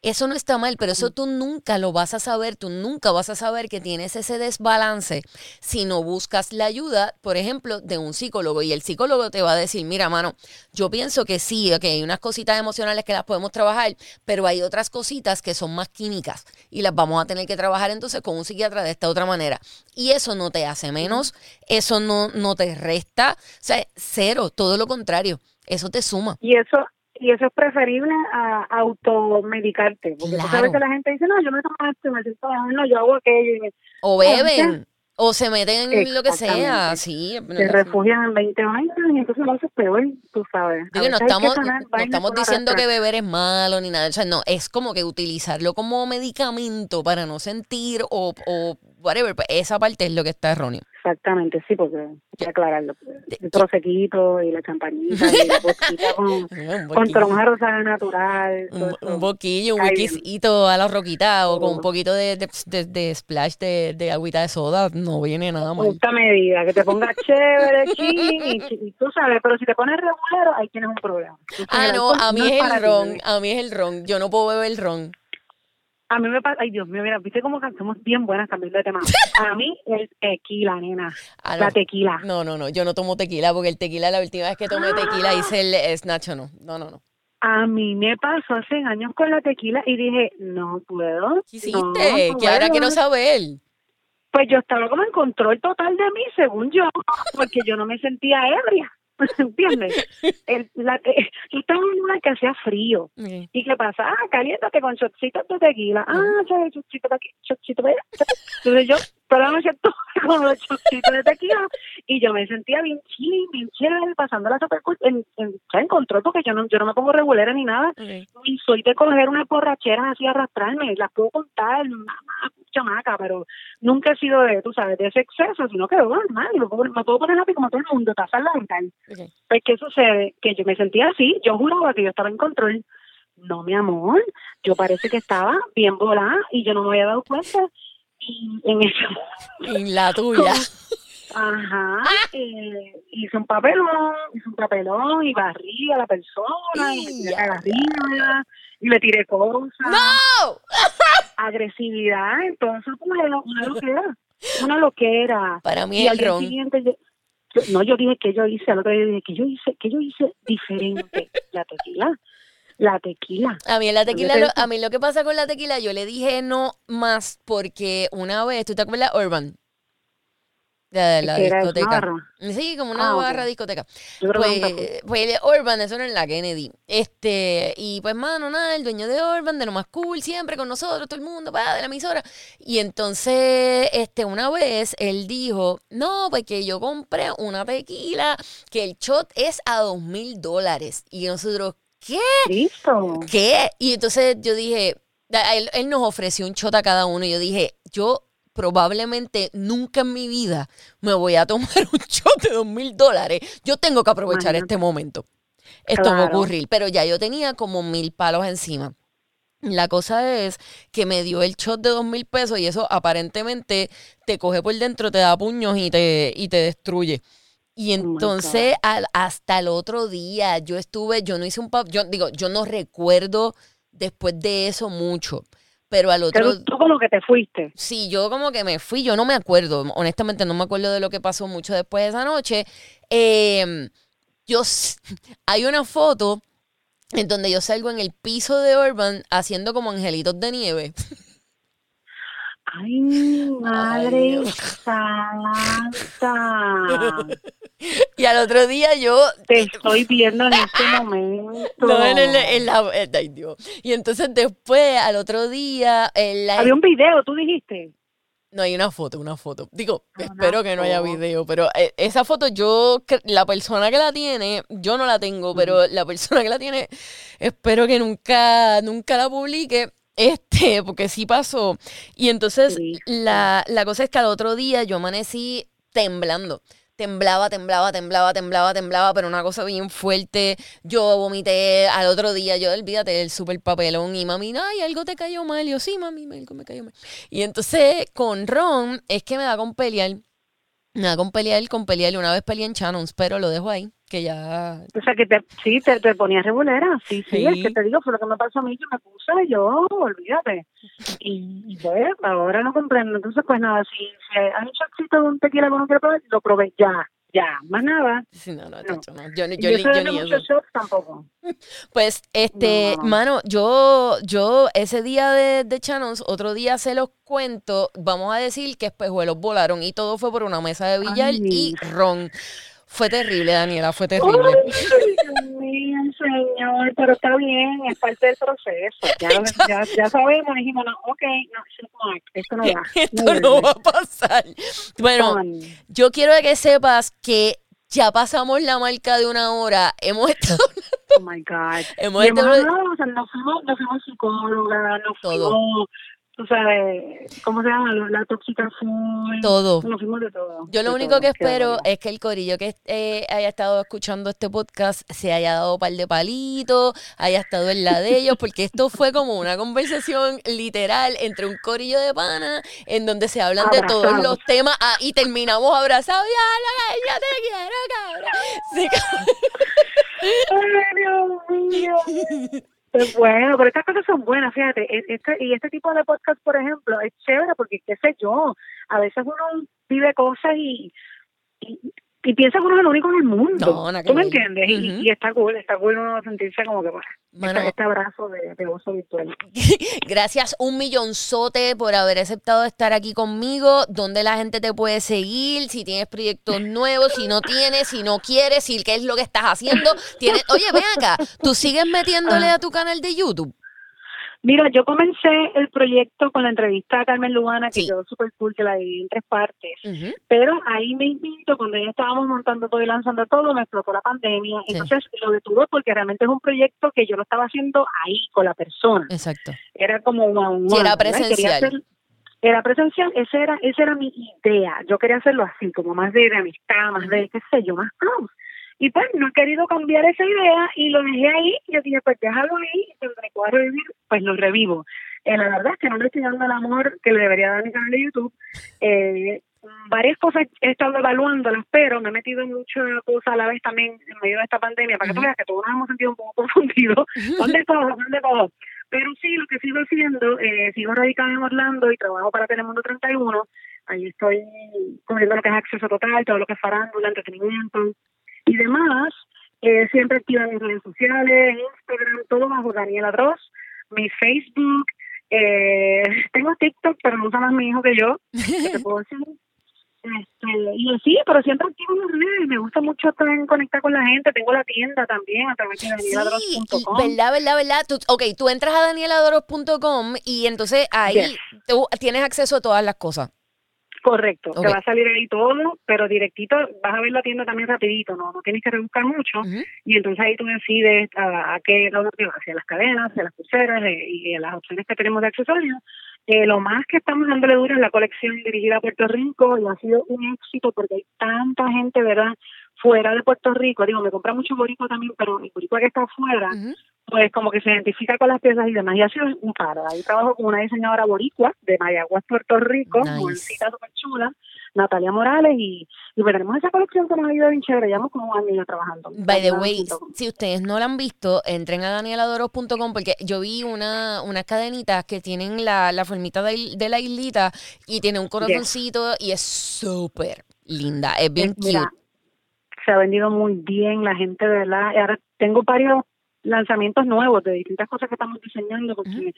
Eso no está mal, pero eso tú nunca lo vas a saber, tú nunca vas a saber que tienes ese desbalance si no buscas la ayuda, por ejemplo, de un psicólogo. Y el psicólogo te va a decir, mira, mano, yo pienso que sí, que hay unas cositas emocionales que las podemos trabajar, pero hay otras cositas que son más químicas y las vamos a tener que trabajar entonces con un psiquiatra de esta otra manera. Y eso no te hace menos, eso no, no te resta, o sea, cero, todo lo contrario, eso te suma. Y eso y eso es preferible a automedicarte. Porque tú Claro. sabes que la gente dice, no, yo me tomo esto me siento mal, no, yo hago aquello. O Entonces, beben, O se meten en lo que sea, sí. Se refugian en 20 vainas y entonces lo haces peor, tú sabes. Digo, no estamos, no diciendo que beber es malo ni nada. O sea, no, es como que utilizarlo como medicamento para no sentir o, o whatever. Pues esa parte es lo que está erróneo. Exactamente, sí, porque hay que aclararlo. El prosequito y la campanita y la boquita con, con tronja natural. un, un boquillo, un whiskycito a la roquita o con un poquito de, de, de- de splash de, de agüita de soda. No viene nada mal. Justa medida, que te pongas chévere, chin, y, y tú sabes, pero si te pones regular, ahí tienes un problema. Entonces, Ah, el no, a mí es es el ti, ron. bebé. A mí es el ron. Yo no puedo beber ron. A mí me pasa, ay Dios mío, mira, viste cómo somos bien buenas cambiando de tema. A mí el tequila, nena, Ah, no. la tequila. No, no, no. Yo no tomo tequila porque el tequila, la última vez que tomé tequila hice el eh, snatch o no. No, no, no. A mí me pasó hace años con la tequila y dije, no puedo. ¿Qué hiciste? no que ahora puedo. quiero saber. Pues yo estaba como en control total de mí, según yo, porque yo no me sentía ebria. ¿Entiendes? El, la, te- yo estaba en un lugar que hacía frío. ¿Y qué pasa? Ah, caliéntate con shotcitos de tequila. Ah. Shotcito de aquí, shotcito de allá. Entonces yo toda la noche estuve con los shotcitos de tequila y yo me sentía bien chilling, bien chévere, pasándola super cool. En, en, en control porque yo no, yo no me pongo regulera ni nada. Y soy de coger unas borracheras así, arrastrarme. Las puedo contar, mamá, chamaca, pero nunca he sido de, tú sabes, de ese exceso, sino que normal. Me puedo, me puedo poner happy como todo el mundo, tasarla mental. Ok. Pues, ¿qué sucede? Que yo me sentía así, yo juraba que yo estaba en control. No, mi amor, yo parece que estaba bien volada y yo no me había dado cuenta. Y en ese En la tuya. ajá, eh, hice un papelón, hice un papelón y barrí a la persona y Ya. arriba y le tiré cosas. ¡No! Agresividad, entonces pues, una loquera, una loquera. Para mí Y el ron. siguiente yo- yo- no, yo dije que yo hice, al otro día dije que yo hice, que yo hice diferente la tequila. La tequila. A mí la tequila, lo- a mí lo que pasa con la tequila, yo le dije no más porque una vez, ¿tú te acuerdas Urban? De la discoteca. Sí, como una Ah, barra discoteca. Nunca fui. Pues, pues el Urban, eso era en la Kennedy. Este, y pues, mano, nada, el dueño de Urban, de lo más cool, siempre con nosotros, todo el mundo, pa, de la emisora. Y entonces, este, una vez él dijo, no, pues que yo compré una tequila, que el shot es a dos mil dólares. Y nosotros, ¿qué? ¿Qué? Y entonces yo dije, él, él nos ofreció un shot a cada uno. Y yo dije, yo probablemente nunca en mi vida me voy a tomar un shot de dos mil dólares. Yo tengo que aprovechar este momento. Esto va a Claro. ocurrir. Pero ya yo tenía como mil palos encima. La cosa es que me dio el shot de dos mil pesos y eso aparentemente te coge por dentro, te da puños y te, y te destruye. Y Oh entonces al- hasta el otro día yo estuve, yo no hice un yo digo, yo no recuerdo después de eso mucho, pero al otro Pero tú como que te fuiste. Sí, yo como que me fui, yo no me acuerdo, honestamente no me acuerdo de lo que pasó mucho después de esa noche. Eh, yo, hay una foto en donde yo salgo en el piso de Urban haciendo como angelitos de nieve. Ay, madre Dios. santa. Y al otro día yo... Te estoy viendo en este momento. No, en, el- en la... ay, Dios. Y entonces después, al otro día, en la- Había un video, tú dijiste. No hay una foto, una foto. Digo, Una espero que no haya video, pero eh, esa foto yo, la persona que la tiene, yo no la tengo, pero la persona que la tiene, espero que nunca, nunca la publique, este, porque sí pasó. Y entonces Cristo. la, la cosa es que al otro día yo amanecí temblando. Temblaba, temblaba, temblaba, temblaba, temblaba, pero una cosa bien fuerte. Yo vomité al otro día, yo olvídate del super papelón y mami, ay, algo te cayó mal. Y yo, sí, mami, algo me cayó mal. Y entonces con Ron es que me da con pelear. Me da con pelear, con pelear. Una vez peleé en Channons, pero lo dejo ahí, que ya. O sea, que te, sí, te, te ponías regulera. Sí, sí, Sí. es que te digo, fue lo que me pasó a mí, que me puse yo, olvídate. Y, y pues, ahora no comprendo. Entonces, pues nada, si, si hay un shotcito de un tequila quiere probar, lo probé ya, ya, más nada. Sí, no, no, No. chacho, no. Yo, yo, ni eso. tampoco. Pues, este, No, no, no. mano, yo, yo, ese día de, de Channons, otro día se los cuento, vamos a decir que espejuelos volaron y todo fue por una mesa de billar Ay. y ron. Fue terrible, Daniela, fue terrible. Dios mío, señor, pero está bien, es parte del proceso. Ya, ya, ya sabemos, dijimos, no, ok, no, esto no va. Esto no va a pasar. Bueno, yo quiero que sepas que ya pasamos la marca de una hora. Hemos estado Oh my God. Hemos estado- nos fuimos, nos fuimos psicóloga, nos fuimos, tú sabes, ¿cómo se llama? La tóxica full. todo. Nos fuimos de todo. Yo lo de único todo, que espero es que el corillo que eh, haya estado escuchando este podcast se haya dado un par de palitos, haya estado en la de ellos, porque esto fue como una conversación literal entre un corillo de pana en donde se hablan de todos los temas ah, y terminamos abrazados. Ya, yo te quiero, cabrón. Sí, Ay, Dios mío. Bueno, pero estas cosas son buenas, fíjate. e- Este, y este tipo de podcast, por ejemplo, es chévere porque, qué sé yo, a veces uno vive cosas y, y, y piensa que uno es el único en el mundo. No, que ¿Tú me entiendes? Y- está cool, está cool uno sentirse como que, bueno, Mano, este, este abrazo de, de oso virtual. Gracias un millonzote por haber aceptado estar aquí conmigo. ¿Dónde la gente te puede seguir? Si tienes proyectos nuevos, si no tienes, si no quieres, si qué es lo que estás haciendo. Tienes, oye, ven acá, ¿tú sigues metiéndole a tu canal de YouTube? Mira, yo comencé el proyecto con la entrevista a Carmen Lubana, que Sí. quedó súper cool, que la di en tres partes. Pero ahí mismito, cuando ya estábamos montando todo y lanzando todo, me explotó la pandemia. Sí. Entonces lo detuve porque realmente es un proyecto que yo lo estaba haciendo ahí, con la persona. Exacto. Era como on Sí, era presencial. era presencial, esa era, esa era mi idea. Yo quería hacerlo así, como más de, de amistad, más de, qué sé yo, más close. Y pues no he querido cambiar esa idea y lo dejé ahí. Y yo dije, pues déjalo ahí, y cuando me pueda revivir, pues lo revivo. Eh, la verdad es que no le estoy dando el amor que le debería dar mi canal de YouTube. Eh, varias cosas he estado evaluándolas, pero me he metido en muchas cosas a la vez también en medio de esta pandemia, para que tú veas que todos nos hemos sentido un poco confundidos. ¿Dónde todo? ¿Dónde todo? Pero sí, lo que sigo haciendo, eh, sigo radicada en Orlando y trabajo para Telemundo 31. Ahí estoy cubriendo lo que es acceso total, todo lo que es farándula, entretenimiento y demás. Eh, siempre activa en mis redes sociales, Instagram, todo bajo Daniela Dross, mi Facebook. Eh, tengo TikTok, pero no usa más mi hijo que yo. ¿Qué te puedo decir? Este, y sí, pero siempre activo en las redes. Me gusta mucho estar en conectar con la gente. Tengo la tienda también a través de Sí, y- danieladross.com. verdad, verdad, verdad. Tú, ok, tú entras a danieladoro.com y entonces ahí Yes. tú tienes acceso a todas las cosas. Correcto, te va a salir ahí todo, pero directito vas a ver la tienda también rapidito, no no tienes que rebuscar mucho. Y entonces ahí tú decides a, a qué hacia las cadenas, hacia las pulseras eh, y a las opciones que tenemos de accesorios. Eh, lo más que estamos dándole duro es la colección dirigida a Puerto Rico y ha sido un éxito porque hay tanta gente, ¿verdad? Fuera de Puerto Rico, digo, me compra mucho boricua también, pero el boricua que está afuera, pues como que se identifica con las piezas y demás. Y ha sido un paro. Ahí trabajo con una diseñadora boricua de Mayagüez, Puerto Rico, Nice. jovencita súper chula, Natalia Morales, y, y veremos esa colección que nos ha ido bien chévere. Llevamos como un año trabajando. By the way, si ustedes no la han visto, entren a danieladoro.com porque yo vi una, unas cadenitas que tienen la, la formita de, de la islita y tiene un corazoncito y es súper linda. Es bien mira, cute. se ha vendido muy bien, la gente, de verdad. Y ahora tengo varios lanzamientos nuevos de distintas cosas que estamos diseñando, porque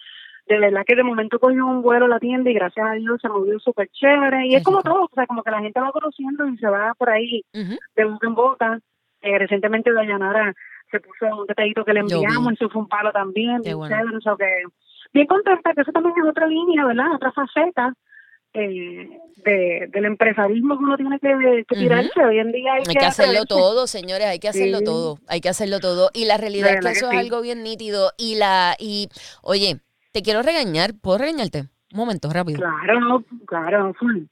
de verdad que de momento cogió un vuelo a la tienda y gracias a Dios se movió súper chévere. Y es como todo, o sea, como que la gente va conociendo y se va por ahí de boca en boca. Eh, recientemente Dayanara se puso un detallito que le enviamos, eso fue un palo también, Qué bien bueno. chévere, o sea que bien contenta, que eso también es otra línea, ¿verdad? Otra faceta eh, de, del empresarismo que uno tiene que, tirarse. Hoy en día hay, Hay que hacerlo todo, señores, hay que hacerlo Sí. todo, hay que hacerlo todo. Y la realidad es que eso que es sí. algo bien nítido. Y la, y, oye, te quiero regañar, ¿puedo regañarte? Un momento, rápido. Claro, claro, full.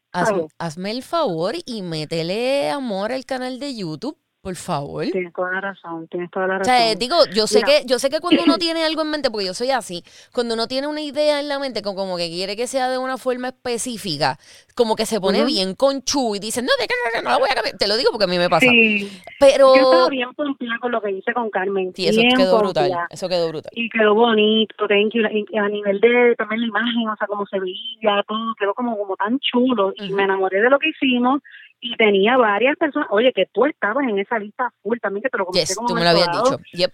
Hazme el favor y métele amor al canal de YouTube, por favor. Tienes toda la razón, tienes toda la O razón. sea, digo, yo sé que, yo sé que cuando uno tiene algo en mente, porque yo soy así, cuando uno tiene una idea en la mente, como, como que quiere que sea de una forma específica, como que se pone Ujú. bien conchu y dice, no, de que no, no, la voy a cambiar. Te lo digo porque a mí me pasa. sí, Pero yo estaba bien con lo que hice con Carmen. sí, eso bien quedó brutal. pompeada. Eso quedó brutal. y quedó bonito, thank you. Y a nivel de también la imagen, o sea, como se veía, todo quedó como, como tan chulo. Y me enamoré de lo que hicimos y tenía varias personas. Oye, que tú estabas en esa lista full también, que te lo comenté Yes, como tú me lo habías dicho. Yep.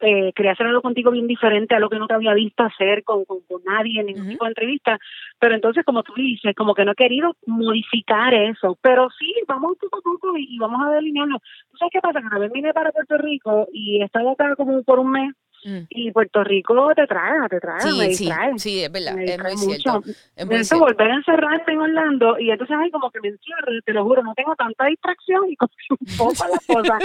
eh, quería hacer algo contigo bien diferente a lo que no te había visto hacer con, con, nadie en ningún tipo de entrevista. Pero entonces, como tú dices, como que no he querido modificar eso. Pero sí, vamos poco a poco y, vamos a delinearlo. ¿Tú sabes qué pasa? Que una vez vine para Puerto Rico y he estado acá como por un mes Mm. Y Puerto Rico te trae, te trae, sí, me distrae. Sí, es verdad, es muy cierto. Es muy cierto. volver a encerrarte en Orlando y entonces hay como que me encierro, te lo juro, no tengo tanta distracción y como un poco la cosa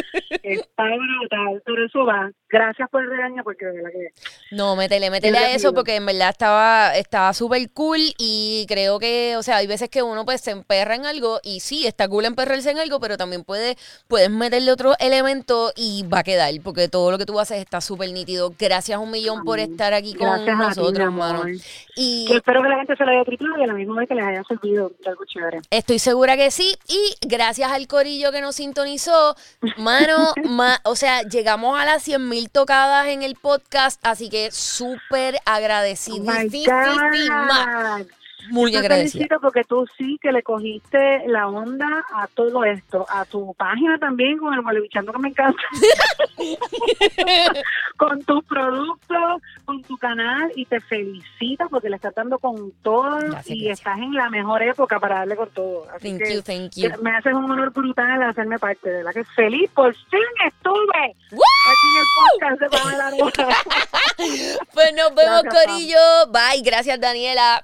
está brutal, pero eso va. Gracias por el regaño porque de verdad que... No, métele, métele a eso porque en verdad estaba estaba súper cool y creo que, o sea, hay veces que uno pues se emperra en algo y sí, está cool emperrarse en algo, pero también puede, puedes meterle otro elemento y va a quedar porque todo lo que tú haces está súper nítido Gracias un millón por estar aquí con nosotros, hermano. Y espero que la gente se lo haya tripado y a la misma vez que les haya servido algo chévere. Estoy segura que sí. Y gracias al corillo que nos sintonizó, mano, o sea, llegamos a las 100 mil tocadas en el podcast, así que súper agradecidísima. Oh muy Te felicito porque tú sí que le cogiste la onda a todo esto, a tu página también con el Malevichando que me encanta, con tus productos, con tu canal y te felicito porque le estás dando con todo y estás en la mejor época para darle con todo. Así thank you, thank you. Me haces un honor brutal hacerme parte de la que feliz, por fin estuve aquí en el podcast de Pamela Pues nos vemos, Corillo. Bye, gracias, Daniela.